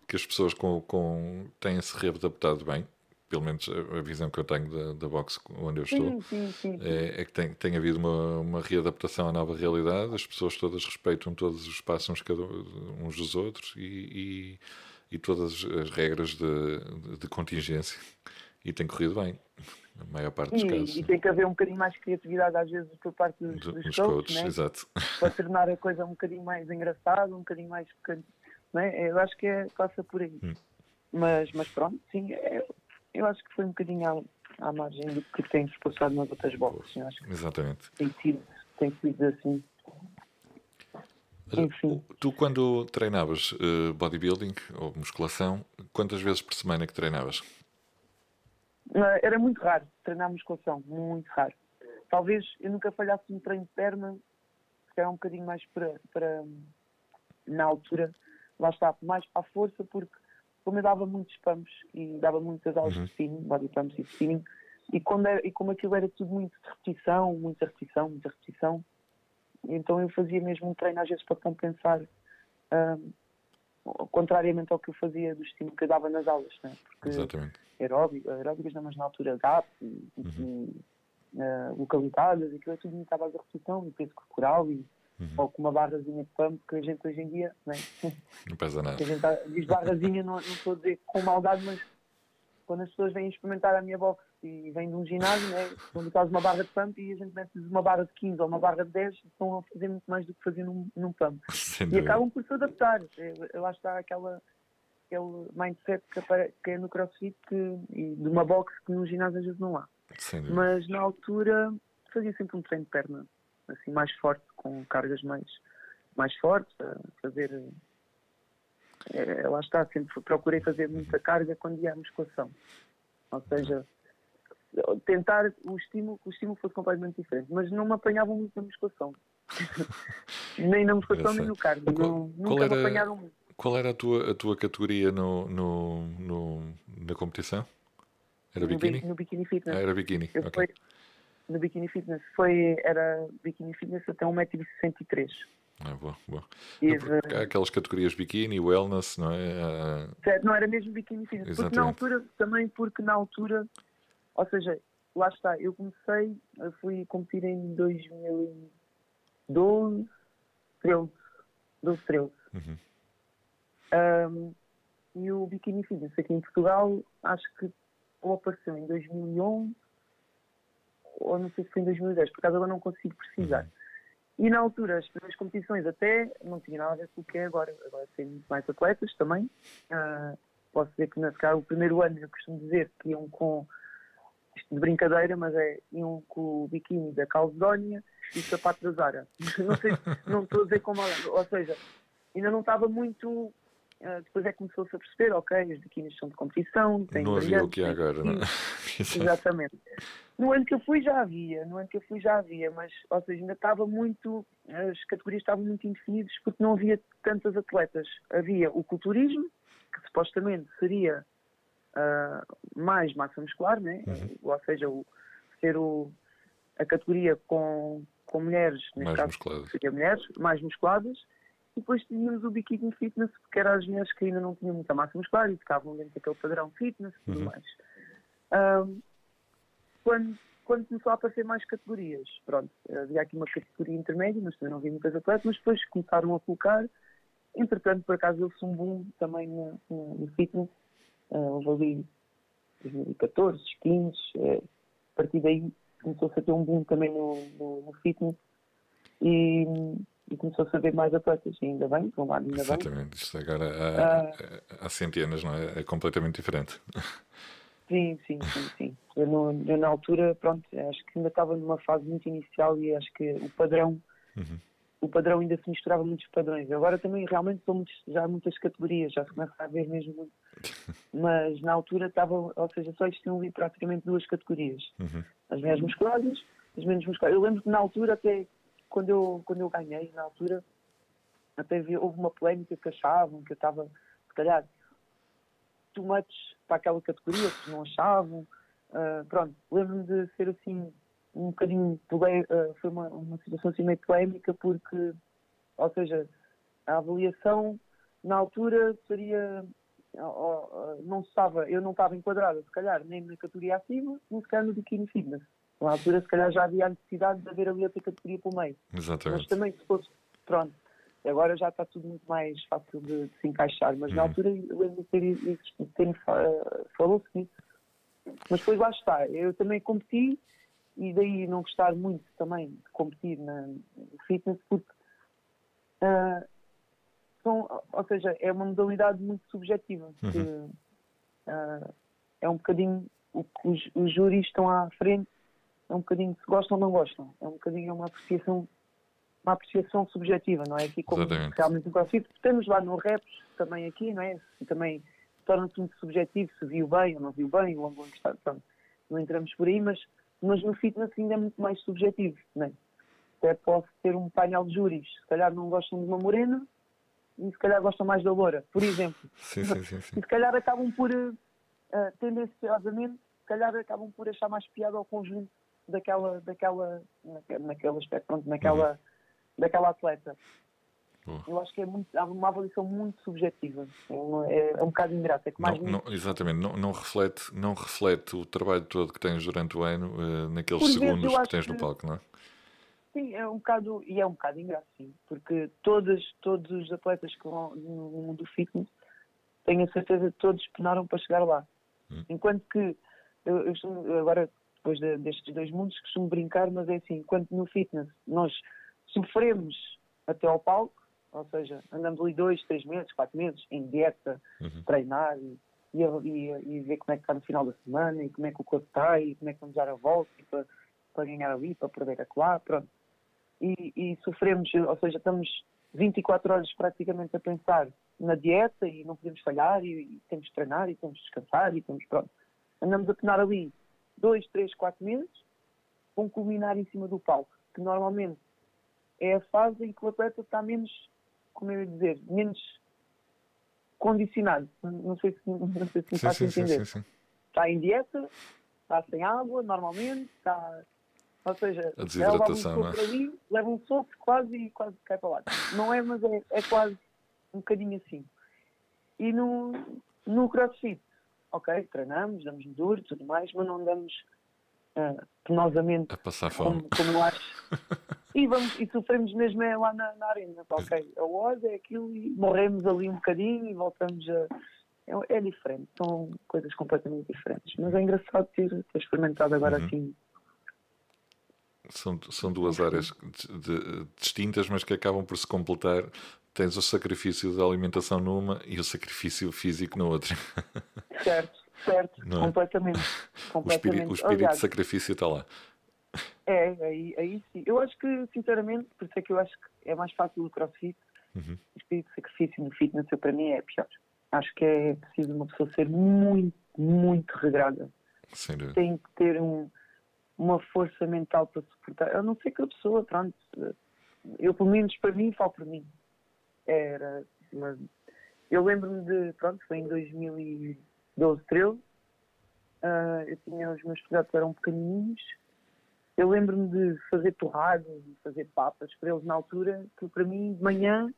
que as pessoas com, com, têm se readaptado bem, pelo menos a, visão que eu tenho da, da box onde eu estou, sim, sim, sim, é, é, que tem, tem havido uma, uma readaptação à nova realidade, as pessoas todas respeitam todos os passos uns, cada, uns dos outros e, e e todas as regras de, de, contingência e tem corrido bem, na maior parte dos e, casos. E tem que haver um bocadinho mais de criatividade às vezes por parte dos, Do, dos, dos coaches, né? exato. para tornar a coisa um bocadinho mais engraçada, um bocadinho mais né? eu acho que é, passa por aí. Hum. Mas, mas pronto, sim, é, eu acho que foi um bocadinho à, à margem do que tem-se passado nas outras boxes. Exatamente. Tem sido, tem sido assim. Enfim. Tu, quando treinavas uh, bodybuilding ou musculação, quantas vezes por semana que treinavas? Era muito raro treinar musculação, muito raro. Talvez eu nunca falhasse um treino de perna, que era um bocadinho mais para, para na altura, lá está, mais para a força, porque como eu dava muitos pumps e dava muitas aulas uhum. de spinning, body pumps e spinning, e, quando era, e como aquilo era tudo muito de repetição, muita repetição, muita repetição, então eu fazia mesmo um treino às vezes para compensar, um, contrariamente ao que eu fazia do estímulo que eu dava nas aulas, né? porque Exatamente. aeróbico, aeróbicas, não, mas na altura GAP, e, uhum. e, uh, localidades, aquilo é tudo muito à base de repetição e peso corporal e Uhum. ou com uma barrazinha de pump que a gente hoje em dia né? não pesa nada. a gente tá, diz barrazinha, não, não estou a dizer com maldade, mas quando as pessoas vêm experimentar a minha box e vêm de um ginásio, né, quando faz uma barra de pump e a gente mete uma barra de 15 ou uma barra de 10, estão a fazer muito mais do que fazer num, num pump. Sem e dúvida. acabam por se adaptar. Lá está aquela, aquele mindset que, é no crossfit que, e de uma box que no ginásio às vezes não há. Mas na altura fazia sempre um treino de perna, assim mais forte, com cargas mais, mais fortes, a fazer é, lá está, sempre procurei fazer muita carga quando ia à musculação. Ou seja, tentar o estímulo, que o estímulo fosse completamente diferente, mas não me apanhavam muito na musculação. nem na musculação, nem no cardio. Qual, nunca qual era, me apanharam muito. Qual era a tua, a tua categoria no, no, no na competição? Era no biquíni? No biquíni fitness. Ah, era biquíni, ok. Foi, no biquíni fitness foi, era biquíni fitness até 1,63m. Ah, boa, boa. Há aquelas categorias biquíni, wellness, não é? Ah, certo, não era mesmo biquíni fitness. Porque na altura, também porque na altura, ou seja, lá está, eu comecei, eu fui competir em 2012, 13, 12, 13. Uhum. Um, e o biquíni fitness aqui em Portugal, acho que ou apareceu em 2011, ou não sei se foi em 2010, por acaso agora não consigo precisar. Uhum. E na altura, as primeiras competições até não tinha nada a ver com o que é agora. Agora tem muito mais atletas também. Uh, posso dizer que, na o primeiro ano, eu costumo dizer que iam com, isto de brincadeira, mas é, iam com o biquíni da Calcedónia e o sapato da Zara. não sei, não estou a dizer como, ou seja, ainda não estava muito Uh, depois é que começou-se a perceber, ok, os biquínis são de competição, tem Não havia o que é agora, não é? Exatamente. No ano que eu fui já havia, no ano que eu fui já havia, mas, ou seja, ainda estava muito, as categorias estavam muito indefinidas porque não havia tantas atletas. Havia o culturismo, que supostamente seria uh, mais massa muscular, né? Uhum. ou seja, o, ser o, a categoria com, com mulheres, neste mais caso, musculadas. seria mulheres, mais musculadas, e depois tínhamos o bikini fitness, porque eram as mulheres que ainda não tinham muita massa muscular e ficavam dentro daquele padrão fitness e tudo uhum. mais. Quando, quando começou a aparecer mais categorias, pronto, havia aqui uma categoria intermédia, mas também não havia muitas atletas, mas depois começaram a colocar. Entretanto, por acaso, houve um boom também no, no, no fitness. Houve ali 2014, 15, uh, a partir daí começou-se a ter um boom também no, no, no fitness. E e começou a saber mais atletas, e ainda bem, por um lado, ainda Exatamente. bem. Isto agora há, uh, há centenas, não é? É completamente diferente. Sim, sim, sim, sim. Eu, no, eu, na altura, pronto, acho que ainda estava numa fase muito inicial e acho que o padrão, uhum. o padrão ainda se misturava muitos padrões. Agora também realmente são muitos, já há muitas categorias, já se começa a ver mesmo muito. Mas na altura estava, ou seja, só existiam ali praticamente duas categorias. Uhum. As mulheres musculadas, as menos musculadas. Eu lembro que na altura até quando eu, quando eu ganhei, na altura, até houve uma polémica que achavam que eu estava, se calhar, too much para aquela categoria, que não achavam. Uh, pronto, lembro-me de ser assim, um bocadinho, uh, foi uma, uma situação assim meio polémica, porque, ou seja, a avaliação na altura seria não estava, eu não estava enquadrada, se calhar, nem na categoria acima, nem sequer no bikini fitness. Na altura, se calhar, já havia a necessidade de haver ali outra categoria pelo meio. Exatamente. Mas também, se fosse, pronto, agora já está tudo muito mais fácil de, de se encaixar. Mas na uhum. altura, eu lembro de ter, ter falou-se nisso. Mas depois lá está. Eu também competi e daí não gostar muito também de competir na, no fitness, porque. Uh, são, ou seja, é uma modalidade muito subjetiva. Uhum. Que, uh, é um bocadinho o que os, os júris estão à frente é um bocadinho se gostam ou não gostam. É um bocadinho uma apreciação, uma apreciação subjetiva, não é? Aqui como Exatamente. realmente um crossfit. Temos lá no rap também aqui, não é? Também torna-se muito subjetivo se viu bem ou não viu bem, o ângulo está. Pronto. não entramos por aí, mas, mas no fitness ainda é muito mais subjetivo, né? Até posso ter um painel de júris, se calhar não gostam de uma morena e se calhar gostam mais da loura, por exemplo. Sim, sim, sim. sim. E se calhar acabam por, uh, tendenciosamente, se calhar acabam por achar mais piada ao conjunto daquela, daquela, naquele aspecto, pronto, naquela, uhum. daquela atleta. Eu acho que é muito, há uma avaliação muito subjetiva. É, é um bocado ingrato. É que mais não, não, exatamente, não, não, reflete, não reflete o trabalho todo que tens durante o ano uh, naqueles Por segundos que tens que, no palco, não é? Sim, é um bocado, e é um bocado ingrato, sim, porque todos, todos os atletas que vão no mundo do fitness, tenho a certeza que todos penaram para chegar lá. Hum. Enquanto que, eu, eu, agora, depois de, destes dois mundos, costumo brincar, mas é assim, enquanto no fitness nós sofremos até ao palco, ou seja, andamos ali dois, três meses, quatro meses em dieta, uhum. treinar e, e, e, ver como é que está no final da semana e como é que o corpo está e como é que vamos dar a volta para, para ganhar ali, para perder acolá, pronto. E, e sofremos, ou seja, estamos 24 horas praticamente a pensar na dieta e não podemos falhar e, e temos de treinar e temos de descansar e temos, pronto. Andamos a penar ali dois, três, quatro meses, vão culminar em cima do palco, que normalmente é a fase em que o atleta está menos como eu ia dizer, menos condicionado. Não sei se, não sei se me faz entender. Sim, sim, está em dieta, está sem água, normalmente, está. Ou seja, a desidratação, leva um é? ali, leva um soco quase e quase cai para lá. Não é, mas é, é quase um bocadinho assim. E no, no crossfit, ok, treinamos, damos duro tudo mais, mas não damos uh, penosamente a passar fome. Como, como eu acho. E, vamos, e sofremos mesmo é lá na, na arena. Ok, a Oz é aquilo e morremos ali um bocadinho e voltamos a. É, é, diferente, são coisas completamente diferentes. Mas é engraçado ter, ter experimentado agora uhum. assim. São, são duas áreas de, de, distintas, mas que acabam por se completar. Tens o sacrifício da alimentação numa e o sacrifício físico na outra. Certo, certo, é? completamente. completamente. O espírito, o espírito de sacrifício está lá. É, aí, aí sim. Eu acho que, sinceramente, por isso é que eu acho que é mais fácil o crossfit. Uhum. O espírito de sacrifício no fitness, eu, para mim, é pior. Acho que é preciso uma pessoa ser muito, muito regrada. Sem dúvida. Tem que ter um, uma força mental para suportar. Eu não sei que a pessoa, pronto. Eu, pelo menos, para mim, falo para mim. Era. Mas eu lembro-me de. Pronto, foi em 2012, 13. Uh, eu tinha os meus filhotes eram pequenininhos eu lembro-me de fazer torradas e fazer papas para eles na altura, que para mim, de manhã,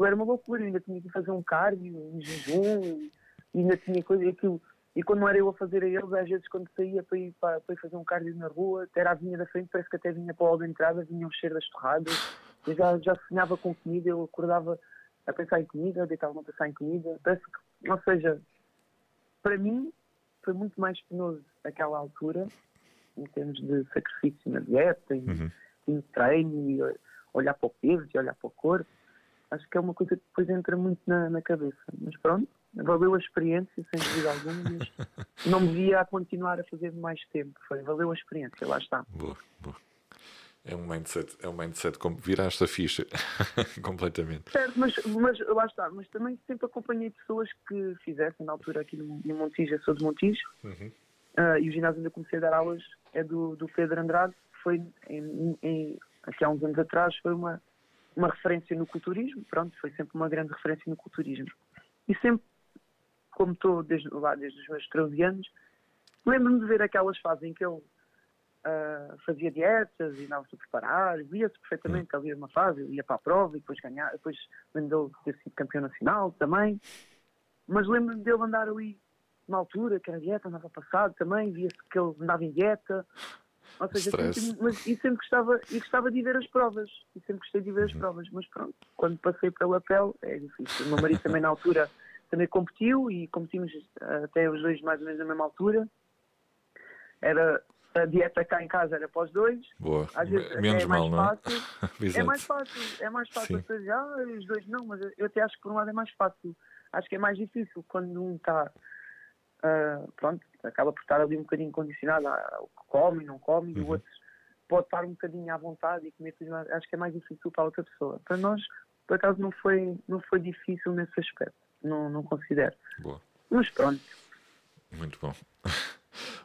era uma loucura. Eu ainda tinha que fazer um cardio, um jejum, ainda tinha coisa. Aquilo, e quando não era eu a fazer a eles, às vezes quando saía para ir, para, para ir fazer um cardio na rua, até era a vinha da frente, parece que até vinha para o hall da entrada, vinha o cheiro das torradas. Eu já, já sonhava com comida, eu acordava a pensar em comida, deitava-me a pensar em comida. Parece que, ou seja, para mim foi muito mais penoso aquela altura em termos de sacrifício na dieta e, uhum. e treino e olhar para o peso e olhar para o corpo. Acho que é uma coisa que depois entra muito na, na cabeça. Mas pronto, valeu a experiência, sem dúvida alguma, mas não me via a continuar a fazer mais tempo. Foi, valeu a experiência, lá está. Boa, boa. É um mindset, é um mindset como viraste a ficha completamente. Certo, mas, mas lá está, mas também sempre acompanhei pessoas que fizessem na altura aqui no, no Montijo, eu sou de Montijo, uhum. uh, e o ginásio onde eu comecei a dar aulas é do, do Pedro Andrade, que foi em, em, aqui há uns anos atrás, foi uma, uma referência no culturismo, pronto, foi sempre uma grande referência no culturismo. E sempre, como estou desde, lá desde os meus 13 anos, lembro-me de ver aquelas fases em que ele uh, fazia dietas e andava-se a preparar, via-se perfeitamente que havia uma fase, ele ia para a prova e depois ganhar, depois vendeu ter sido campeão nacional também. Mas lembro-me dele andar ali na altura, que era dieta, andava passado também, via-se que ele andava em dieta. Ou seja, sempre, mas, e sempre gostava, e gostava de ver as provas, e sempre gostei de ver as uhum. provas, mas pronto, quando passei pela pele é difícil. O meu marido também na altura também competiu e competimos até os dois mais ou menos na mesma altura. Era a dieta cá em casa era para os dois. Boa. Às vezes Menos é mal, não é? é mais fácil, é mais fácil. As pessoas ah, os dois não, mas eu até acho que por um lado é mais fácil. Acho que é mais difícil quando um está uh, pronto, acaba por estar ali um bocadinho condicionado ao que come e não come, uhum. e o uhum. outro pode estar um bocadinho à vontade e comer tudo, acho que é mais difícil para a outra pessoa. Para nós, por acaso, não foi, não foi difícil nesse aspecto, não, não considero. Boa. Mas pronto. Muito bom.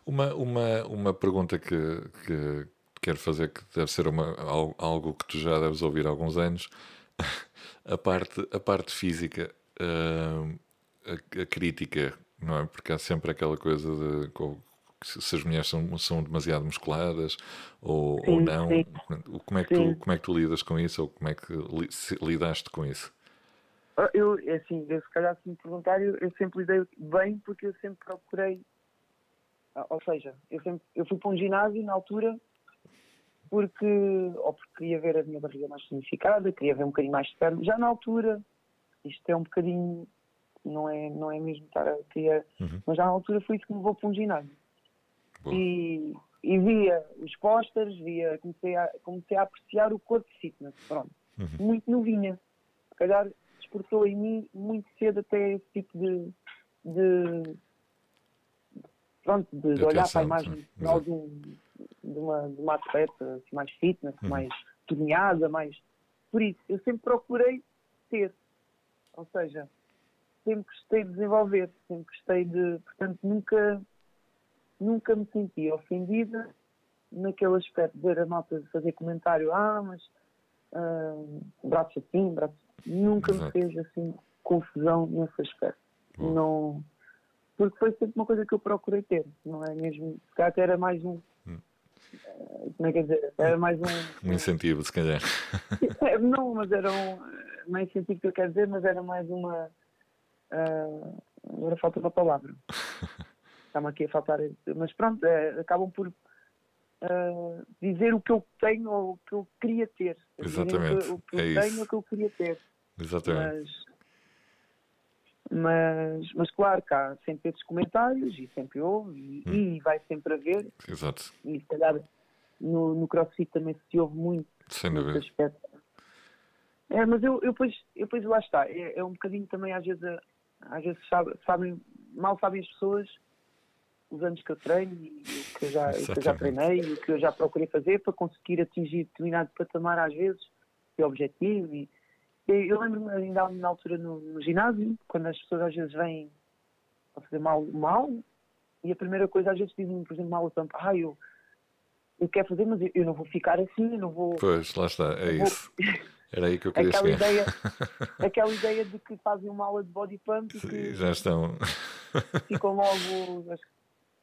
Uma, uma, uma pergunta que, que quero fazer, que deve ser uma, algo que tu já deves ouvir há alguns anos. A parte, a parte física, uh, a, a, crítica, não é? Porque há sempre aquela coisa de se as mulheres são, são demasiado musculadas ou, sim, ou não. Sim. Como, é que tu, como é que tu lidas com isso ou como é que li, lidaste com isso? Ah, eu, é assim, eu, se calhar se me perguntar, eu, eu sempre lidei bem porque eu sempre procurei, ah, ou seja, eu, sempre, eu fui para um ginásio na altura porque, ou porque queria ver a minha barriga mais significada, queria ver um bocadinho mais de perna. Já na altura, isto é um bocadinho, não é, não é mesmo estar a uhum. mas já na altura foi isso que me levou para um ginásio. E, e, via os pósteres, via, comecei a, comecei a apreciar o corpo fitness, pronto. Uhum. Muito novinha. Se calhar despertou em mim muito cedo até esse tipo de, de pronto, de, de olhar para a imagem de, algum, de, uma, de uma atleta assim, mais fitness, uhum. mais torneada, mais. Por isso, eu sempre procurei ter. Ou seja, sempre gostei de desenvolver, sempre gostei de. Portanto, nunca, nunca me senti ofendida naquele aspecto de ver a nota fazer comentário, ah, mas uh, braço assim, braço nunca Exato. me fez assim confusão nesse aspecto. Não, porque foi sempre uma coisa que eu procurei ter, não é mesmo? Calhar até era mais um. Hum. Eh, como é que é dizer? Era mais um. Um incentivo, se calhar. É, não, mas era um. Não é incentivo que eu quero dizer, mas era mais uma. Uh, agora falta uma palavra. Está-me aqui a faltar. Mas pronto, é, acabam por uh, dizer o que eu tenho ou o que eu queria ter. Exatamente. O que, o que é eu tenho ou o que eu queria ter. Exatamente. Mas, mas, mas claro, cá sempre esses comentários e sempre houve e, hum. e vai sempre haver. Exato. E se calhar no, no CrossFit também se ouve muito Sem dúvida. aspecto. É, mas eu, eu, depois, eu depois lá está, é, é um bocadinho também às vezes, às vezes sabe, sabem, mal sabem as pessoas os anos que eu treino e o que eu já, que eu já treinei e o que eu já procurei fazer para conseguir atingir determinado patamar às vezes, e objetivo. E, eu lembro-me ainda na altura no, no, ginásio, quando as pessoas às vezes vêm a fazer mal, mal e a primeira coisa às vezes dizem, por exemplo, mal o tampo, ah, eu, eu quero fazer, mas eu, eu, não vou ficar assim, eu não vou. Pois, lá está, é isso. Era aí que eu queria aquela chegar. Ideia, aquela ideia de que fazem uma aula de body pump e que já estão. ficam logo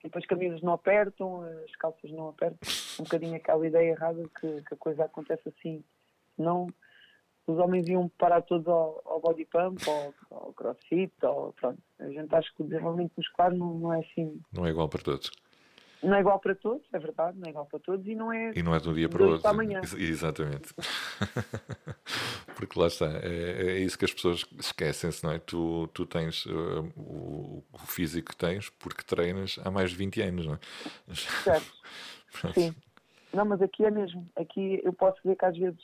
tipo, as camisas não apertam, as calças não apertam. Um bocadinho aquela ideia errada que, que a coisa acontece assim. Não, os homens iam parar todos ao, ao body pump, ao, ao crossfit, ou pronto. A gente acha que o desenvolvimento muscular não, não é assim. Não é igual para todos. Não é igual para todos, é verdade, não é igual para todos e não é. E não é de um dia para o outro. Para amanhã. Exatamente. Porque lá está, é, é, isso que as pessoas esquecem-se, não é? Tu, tu tens uh, o, o, físico que tens porque treinas há mais de 20 anos, não é? Certo. Sim. Não, mas aqui é mesmo. Aqui eu posso ver que às vezes,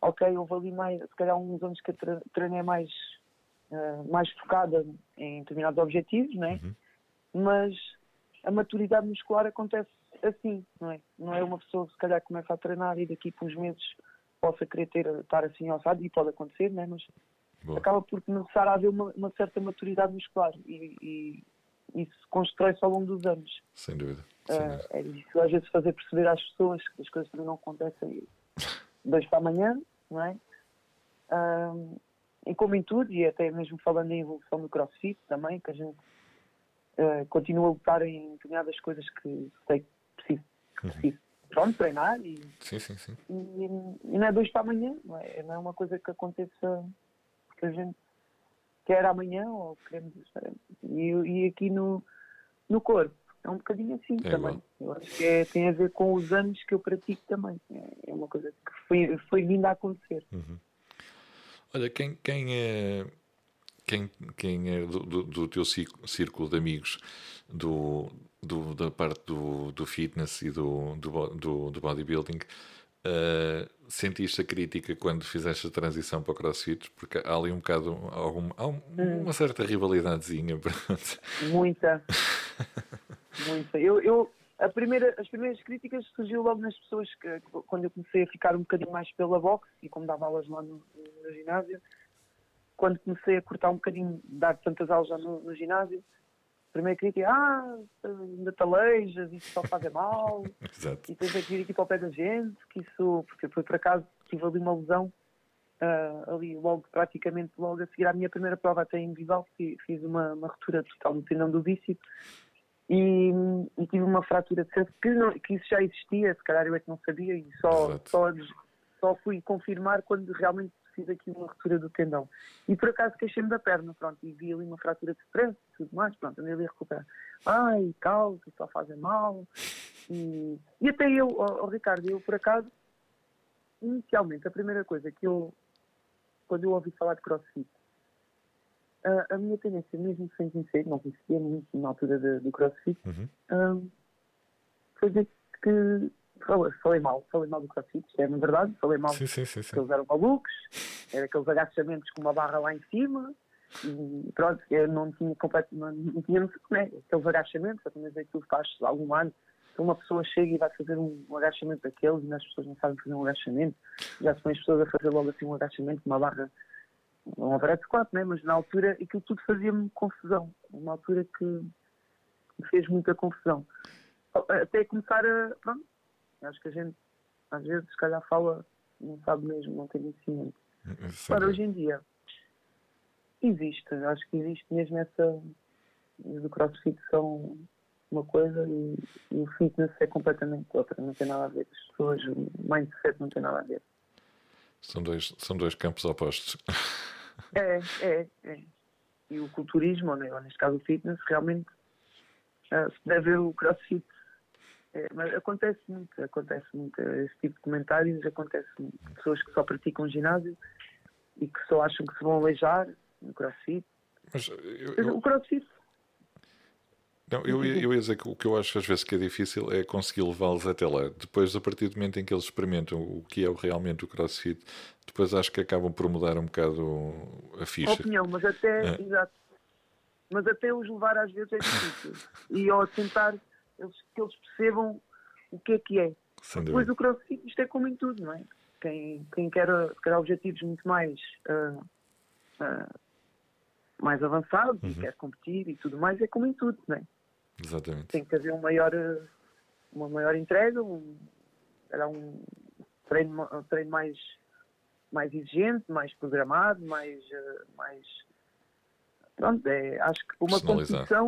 ok, houve ali mais, se calhar uns anos que eu treinei mais, uh, mais focada em determinados objetivos, não é? Uhum. Mas a maturidade muscular acontece assim, não é? Não é uma pessoa que se calhar começa a treinar e daqui por uns meses possa querer ter, estar assim alçado, e pode acontecer, não é? Mas Boa. acaba por começar a haver uma, uma certa maturidade muscular e, e isso constrói-se ao longo dos anos. Sem dúvida. Sem uh, dúvida. É isso, às vezes fazer perceber às pessoas que as coisas também não acontecem dois para amanhã, não é? Uh, e como em tudo, e até mesmo falando em evolução do crossfit também, que a gente uh, continuo a lutar em determinadas coisas que sei que preciso, que uhum. preciso pronto, treinar e, sim, sim, sim. E, e, não é dois para amanhã, não é, não é uma coisa que aconteça que a gente quer amanhã ou queremos e, e aqui no, no corpo é um bocadinho assim é também. Eu acho que é, tem a ver com os anos que eu pratico também. É, é uma coisa que foi, foi vindo a acontecer. Uhum. Olha, quem, quem é quem, quem é do, do, do teu círculo de amigos do, do, da parte do, do fitness e do, do, do bodybuilding, uh, sentiste a crítica quando fizeste a transição para o crossfit? Porque há ali um bocado, um, há um, hum. uma certa rivalidadezinha. Muita. Muita. Eu, eu, a primeira, as primeiras críticas surgiu logo nas pessoas que, quando eu comecei a ficar um bocadinho mais pela boxe e como dava aulas lá no, no ginásio, quando comecei a cortar um bocadinho, dar tantas aulas já no, no ginásio, primeiro queria que, ah, aleijas, isso só faz mal. Exato. E depois é que vir aqui para o pé da gente, que isso, porque foi por acaso, tive ali uma lesão, uh, ali logo, praticamente logo a seguir à minha primeira prova até em Vival, fiz uma, uma ruptura total no tendão do bíceps e, e, tive uma fratura de cerco que, não, que isso já existia, se calhar eu é que não sabia e só, só, só fui confirmar quando realmente fiz aqui uma ruptura do tendão. E por acaso queixei-me da perna, pronto, e vi ali uma fratura de stress e tudo mais, pronto, andei ali a recuperar. Ai, causa, só fazem mal. E, e até eu, oh, oh, Ricardo, eu por acaso, inicialmente, a primeira coisa que eu, quando eu ouvi falar de crossfit, a, a minha tendência, mesmo sem conhecer, não conhecia muito na altura do crossfit, uhum. um, foi dizer que falei, falei mal, falei mal do crossfit, é na verdade, falei mal sim, sim, sim, sim. eles eram malucos, era aqueles agachamentos com uma barra lá em cima, e pronto, eu não tinha completo, não, tinha noção, né? aqueles agachamentos, a primeira vez que tu fazes algum ano, então uma pessoa chega e vai fazer um, um agachamento daqueles e as pessoas não sabem fazer um agachamento, já se põe as pessoas a fazer logo assim um agachamento, uma barra um overhead squat, né? mas na altura aquilo tudo fazia-me confusão. Uma altura que me fez muita confusão. Até começar a. Pronto, acho que a gente às vezes se calhar fala, não sabe mesmo, não tem conhecimento. Agora hoje em dia existe, acho que existe mesmo essa. O crossfit são uma coisa e, e, o fitness é completamente outra, não tem nada a ver. As pessoas, o mindset não tem nada a ver. São dois, são dois campos opostos. É, é, é. E o culturismo, ou neste caso o fitness, realmente uh, se deve ver o crossfit. É, mas acontece muito, acontece muito. Esse tipo de comentários acontece muito. Pessoas que só praticam ginásio e que só acham que se vão aleijar no crossfit. Mas eu, eu... O crossfit não, eu, eu ia dizer que o que eu acho às vezes que é difícil é conseguir levá-los até lá. Depois, a partir do momento em que eles experimentam o que é realmente o crossfit, depois acho que acabam por mudar um bocado a ficha. A opinião, mas até, é. exato. Mas até os levar às vezes é difícil. e ao tentar eles, que eles percebam o que é que é. Sem depois o crossfit, isto é como em tudo, não é? Quem, quem quer, quer objetivos muito mais. Uh, uh, mais avançados uhum. e quer competir e tudo mais, é como em tudo, não é? Exatamente. Tem que haver um maior, uma maior entrega, um, era um treino, um treino mais, mais exigente, mais programado, mais, eh, mais pronto, é, acho que uma competição,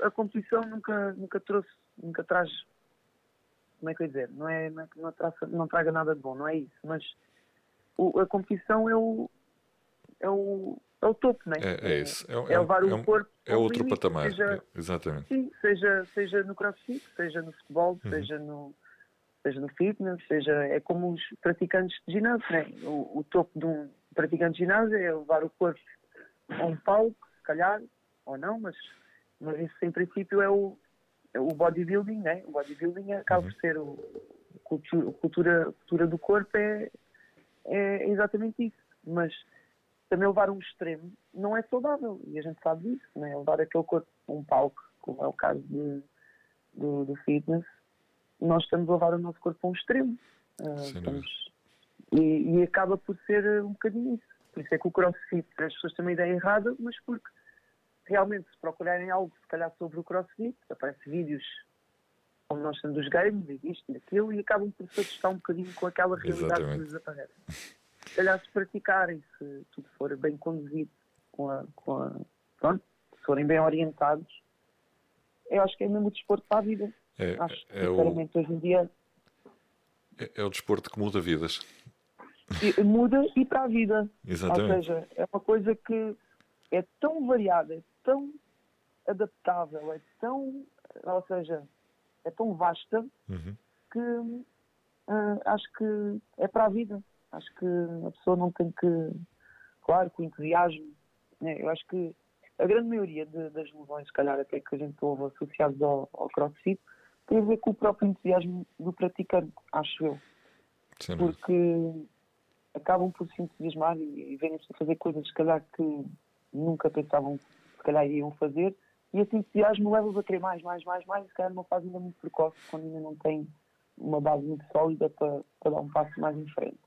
a competição nunca, nunca trouxe, nunca traz, como é que eu ia dizer, não é, não, é, não, traça, não traga nada de bom, não é isso, mas o, a competição é o, é o, é o topo, não é? É, é isso. É, é, é levar o é corpo. É outro limite, patamar, seja, exatamente. Sim, seja, seja no crossfit, seja no futebol, uhum. seja, no, seja no fitness, seja. É como os praticantes de ginásio, não é? O, o topo de um praticante de ginásio é levar o corpo a um palco, se calhar, ou não, mas, mas isso em princípio é o, o bodybuilding, né? O bodybuilding acaba uhum. por ser o, cultura, cultura, cultura do corpo é, é exatamente isso. Mas também levar um extremo não é saudável e a gente sabe disso, né? levar aquele corpo a um palco, como é o caso de, do, do fitness, nós estamos a levar o nosso corpo a um extremo. Uh, estamos, e, e, acaba por ser um bocadinho isso. Por isso é que o crossfit, as pessoas têm uma ideia errada, mas porque realmente se procurarem algo, se calhar, sobre o crossfit, aparecem vídeos como nós estamos dos games e isto e aquilo, e acabam por se assustar um bocadinho com aquela realidade Exatamente. que nos aparece se calhar se praticarem, se tudo for bem conduzido, com a, com a, pronto, se forem bem orientados, eu acho que é mesmo o desporto para a vida. É, acho é sinceramente, o... hoje em dia. É, é, o desporto que muda vidas. E, muda e para a vida. Exatamente. Ou seja, é uma coisa que é tão variada, é tão adaptável, é tão. Ou seja, é tão vasta uhum. que uh, acho que é para a vida. Acho que a pessoa não tem que, claro, com entusiasmo. Né? Eu acho que a grande maioria de, das lesões, se calhar até que a gente ouve associadas ao, ao crossfit, tem a ver com o próprio entusiasmo do praticante, acho eu. Sim, Porque acabam por se entusiasmar e, e verem-se a fazer coisas, se calhar, que nunca pensavam se calhar iam fazer, e esse entusiasmo leva-os a querer mais, mais, mais, mais, se calhar numa fase ainda muito precoce, quando ainda não tem uma base muito sólida para, para dar um passo mais em frente.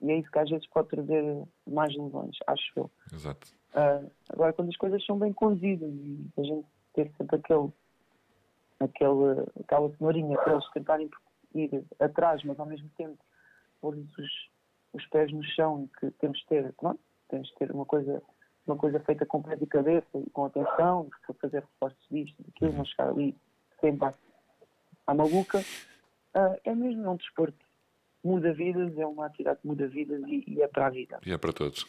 E é isso que às vezes pode trazer mais lesões, acho eu. Exato. Uh, agora, quando as coisas são bem conduzidas e a gente ter sempre aquele, aquele, aquela cenourinha para eles tentarem ir atrás, mas ao mesmo tempo pôr os, os pés no chão e que temos de ter, não, temos de ter uma coisa, uma coisa feita com pé de cabeça e com atenção, para fazer reforços disto, daquilo, não chegar ali sempre à, à maluca. Uh, é mesmo um desporto. Muda vidas, é uma atividade que muda vidas e, e é para a vida. E é para todos.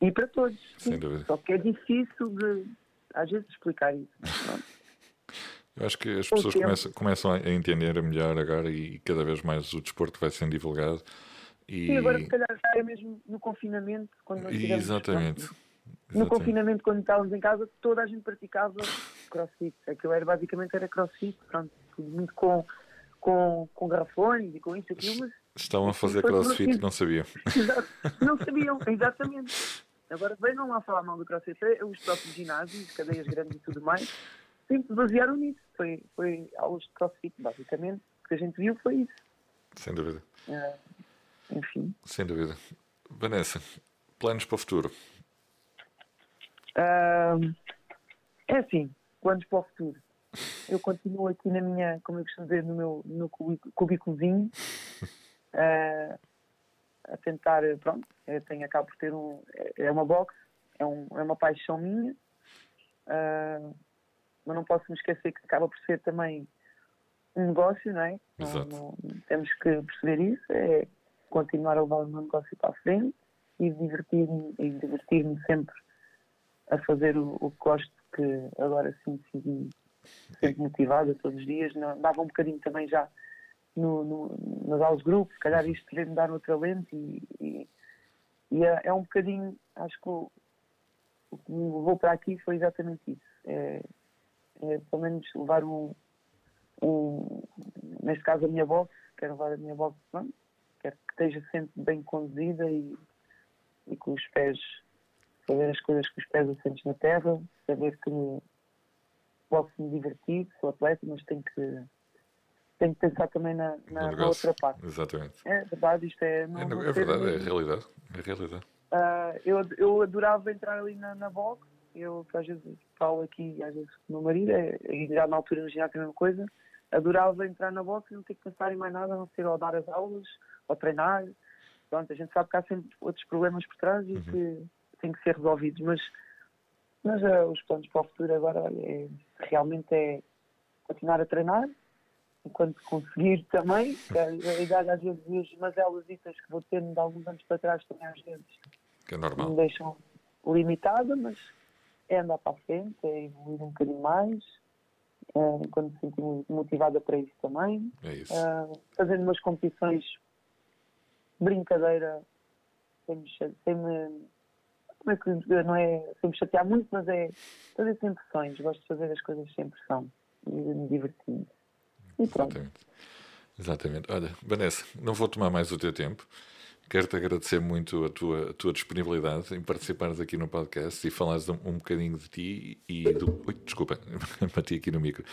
E para todos. Sem dúvida. Só que é difícil de, às vezes, explicar isso. Eu acho que as pessoas começam, começam, a entender melhor agora e cada vez mais o desporto vai sendo divulgado. E... Sim, agora se calhar já é mesmo no confinamento, quando nós tivemos, Exatamente. No confinamento, quando estávamos em casa, toda a gente praticava crossfit. Aquilo era basicamente era crossfit, pronto, muito com, com, com garrafões e com isso e aquilo, mas. Estavam a fazer crossfit, não sabiam. Exato, não sabiam, exatamente. Agora venham lá falar mal do crossfit, é os próprios ginásios, cadeias grandes e tudo mais, sempre basearam nisso. Foi, foi aulas de crossfit, basicamente. O que a gente viu foi isso. Sem dúvida. Uh, enfim. Sem dúvida. Vanessa, planos para o futuro? Uh, é assim, planos para o futuro. Eu continuo aqui na minha, como eu costumo dizer, no meu, no cubículozinho, uh, a tentar, pronto, eu tenho, acabo por ter um, é uma box, é, um, é uma paixão minha, uh, mas não posso me esquecer que acaba por ser também um negócio, não é? Não, não, temos que perceber isso, é continuar a levar o meu negócio para a frente e divertir-me e divertir-me sempre a fazer o, o que gosto, que agora sim decidi sempre motivada todos os dias. Não, dava um bocadinho também já no, no, nas aulas de grupo, se calhar isto veio-me dar outro talento e, e, e é, é, um bocadinho, acho que o, o que me levou para aqui foi exatamente isso. É, é pelo menos levar um, um, neste caso a minha box, quero levar a minha box, pronto, quero que esteja sempre bem conduzida e, e com os pés, fazer as coisas com os pés assentes na terra, saber que me, posso me divertir, sou atleta, mas tenho que, tenho que pensar também na, na, na outra parte. Exatamente. É verdade, isto é. Não, é, não, é verdade, é a realidade. É realidade. Uh, eu, eu adorava entrar ali na, na box, eu às vezes falo aqui, às vezes com o meu marido, é, e já na altura no ginásio a mesma coisa, adorava entrar na box e não ter que pensar em mais nada, a não ser ao dar as aulas, ou treinar. Pronto, a gente sabe que há sempre outros problemas por trás e uhum. que têm que ser resolvidos, mas, mas uh, os planos para o futuro agora é, realmente é continuar a treinar, enquanto conseguir também, a idade às vezes as mazelas que vou tendo de alguns anos para trás também às vezes que é normal. me deixam limitada, mas é andar para a frente, é evoluir um bocadinho mais, uh, quando me sinto motivada para isso também. É isso. Uh, fazendo umas competições brincadeira sem me, como é que não é sem me chatear muito, mas é fazer sem pressões. Gosto de fazer as coisas sem pressão e me divertindo. E pronto. Exatamente. Exatamente. Olha, Vanessa, não vou tomar mais o teu tempo. Quero-te agradecer muito a tua, a tua disponibilidade em participares aqui no podcast e falares um, um bocadinho de ti e do. Ui, desculpa, bati aqui no micro.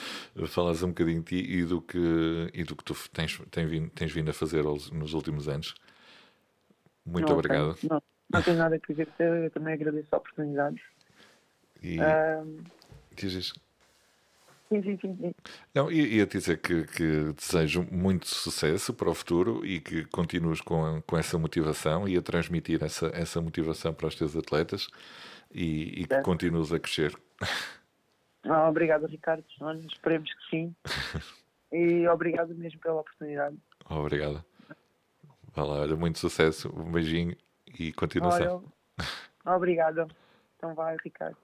Falares um bocadinho de ti e do que, e do que tu tens, tens, vindo, tens vindo a fazer nos últimos anos. Muito não, obrigado. Não, não tenho nada a agradecer, eu também agradeço a oportunidade. E. Um... Diz isso. Sim, sim, sim. Não, ia dizer que, que, desejo muito sucesso para o futuro e que continues com, com essa motivação e a transmitir essa, essa motivação para os teus atletas e, e que continues a crescer. Ah, obrigado, Ricardo. Esperemos que sim. e obrigado mesmo pela oportunidade. Obrigado. Vai lá, olha, muito sucesso, um beijinho e continuação. Olha, obrigado. Então vai, Ricardo.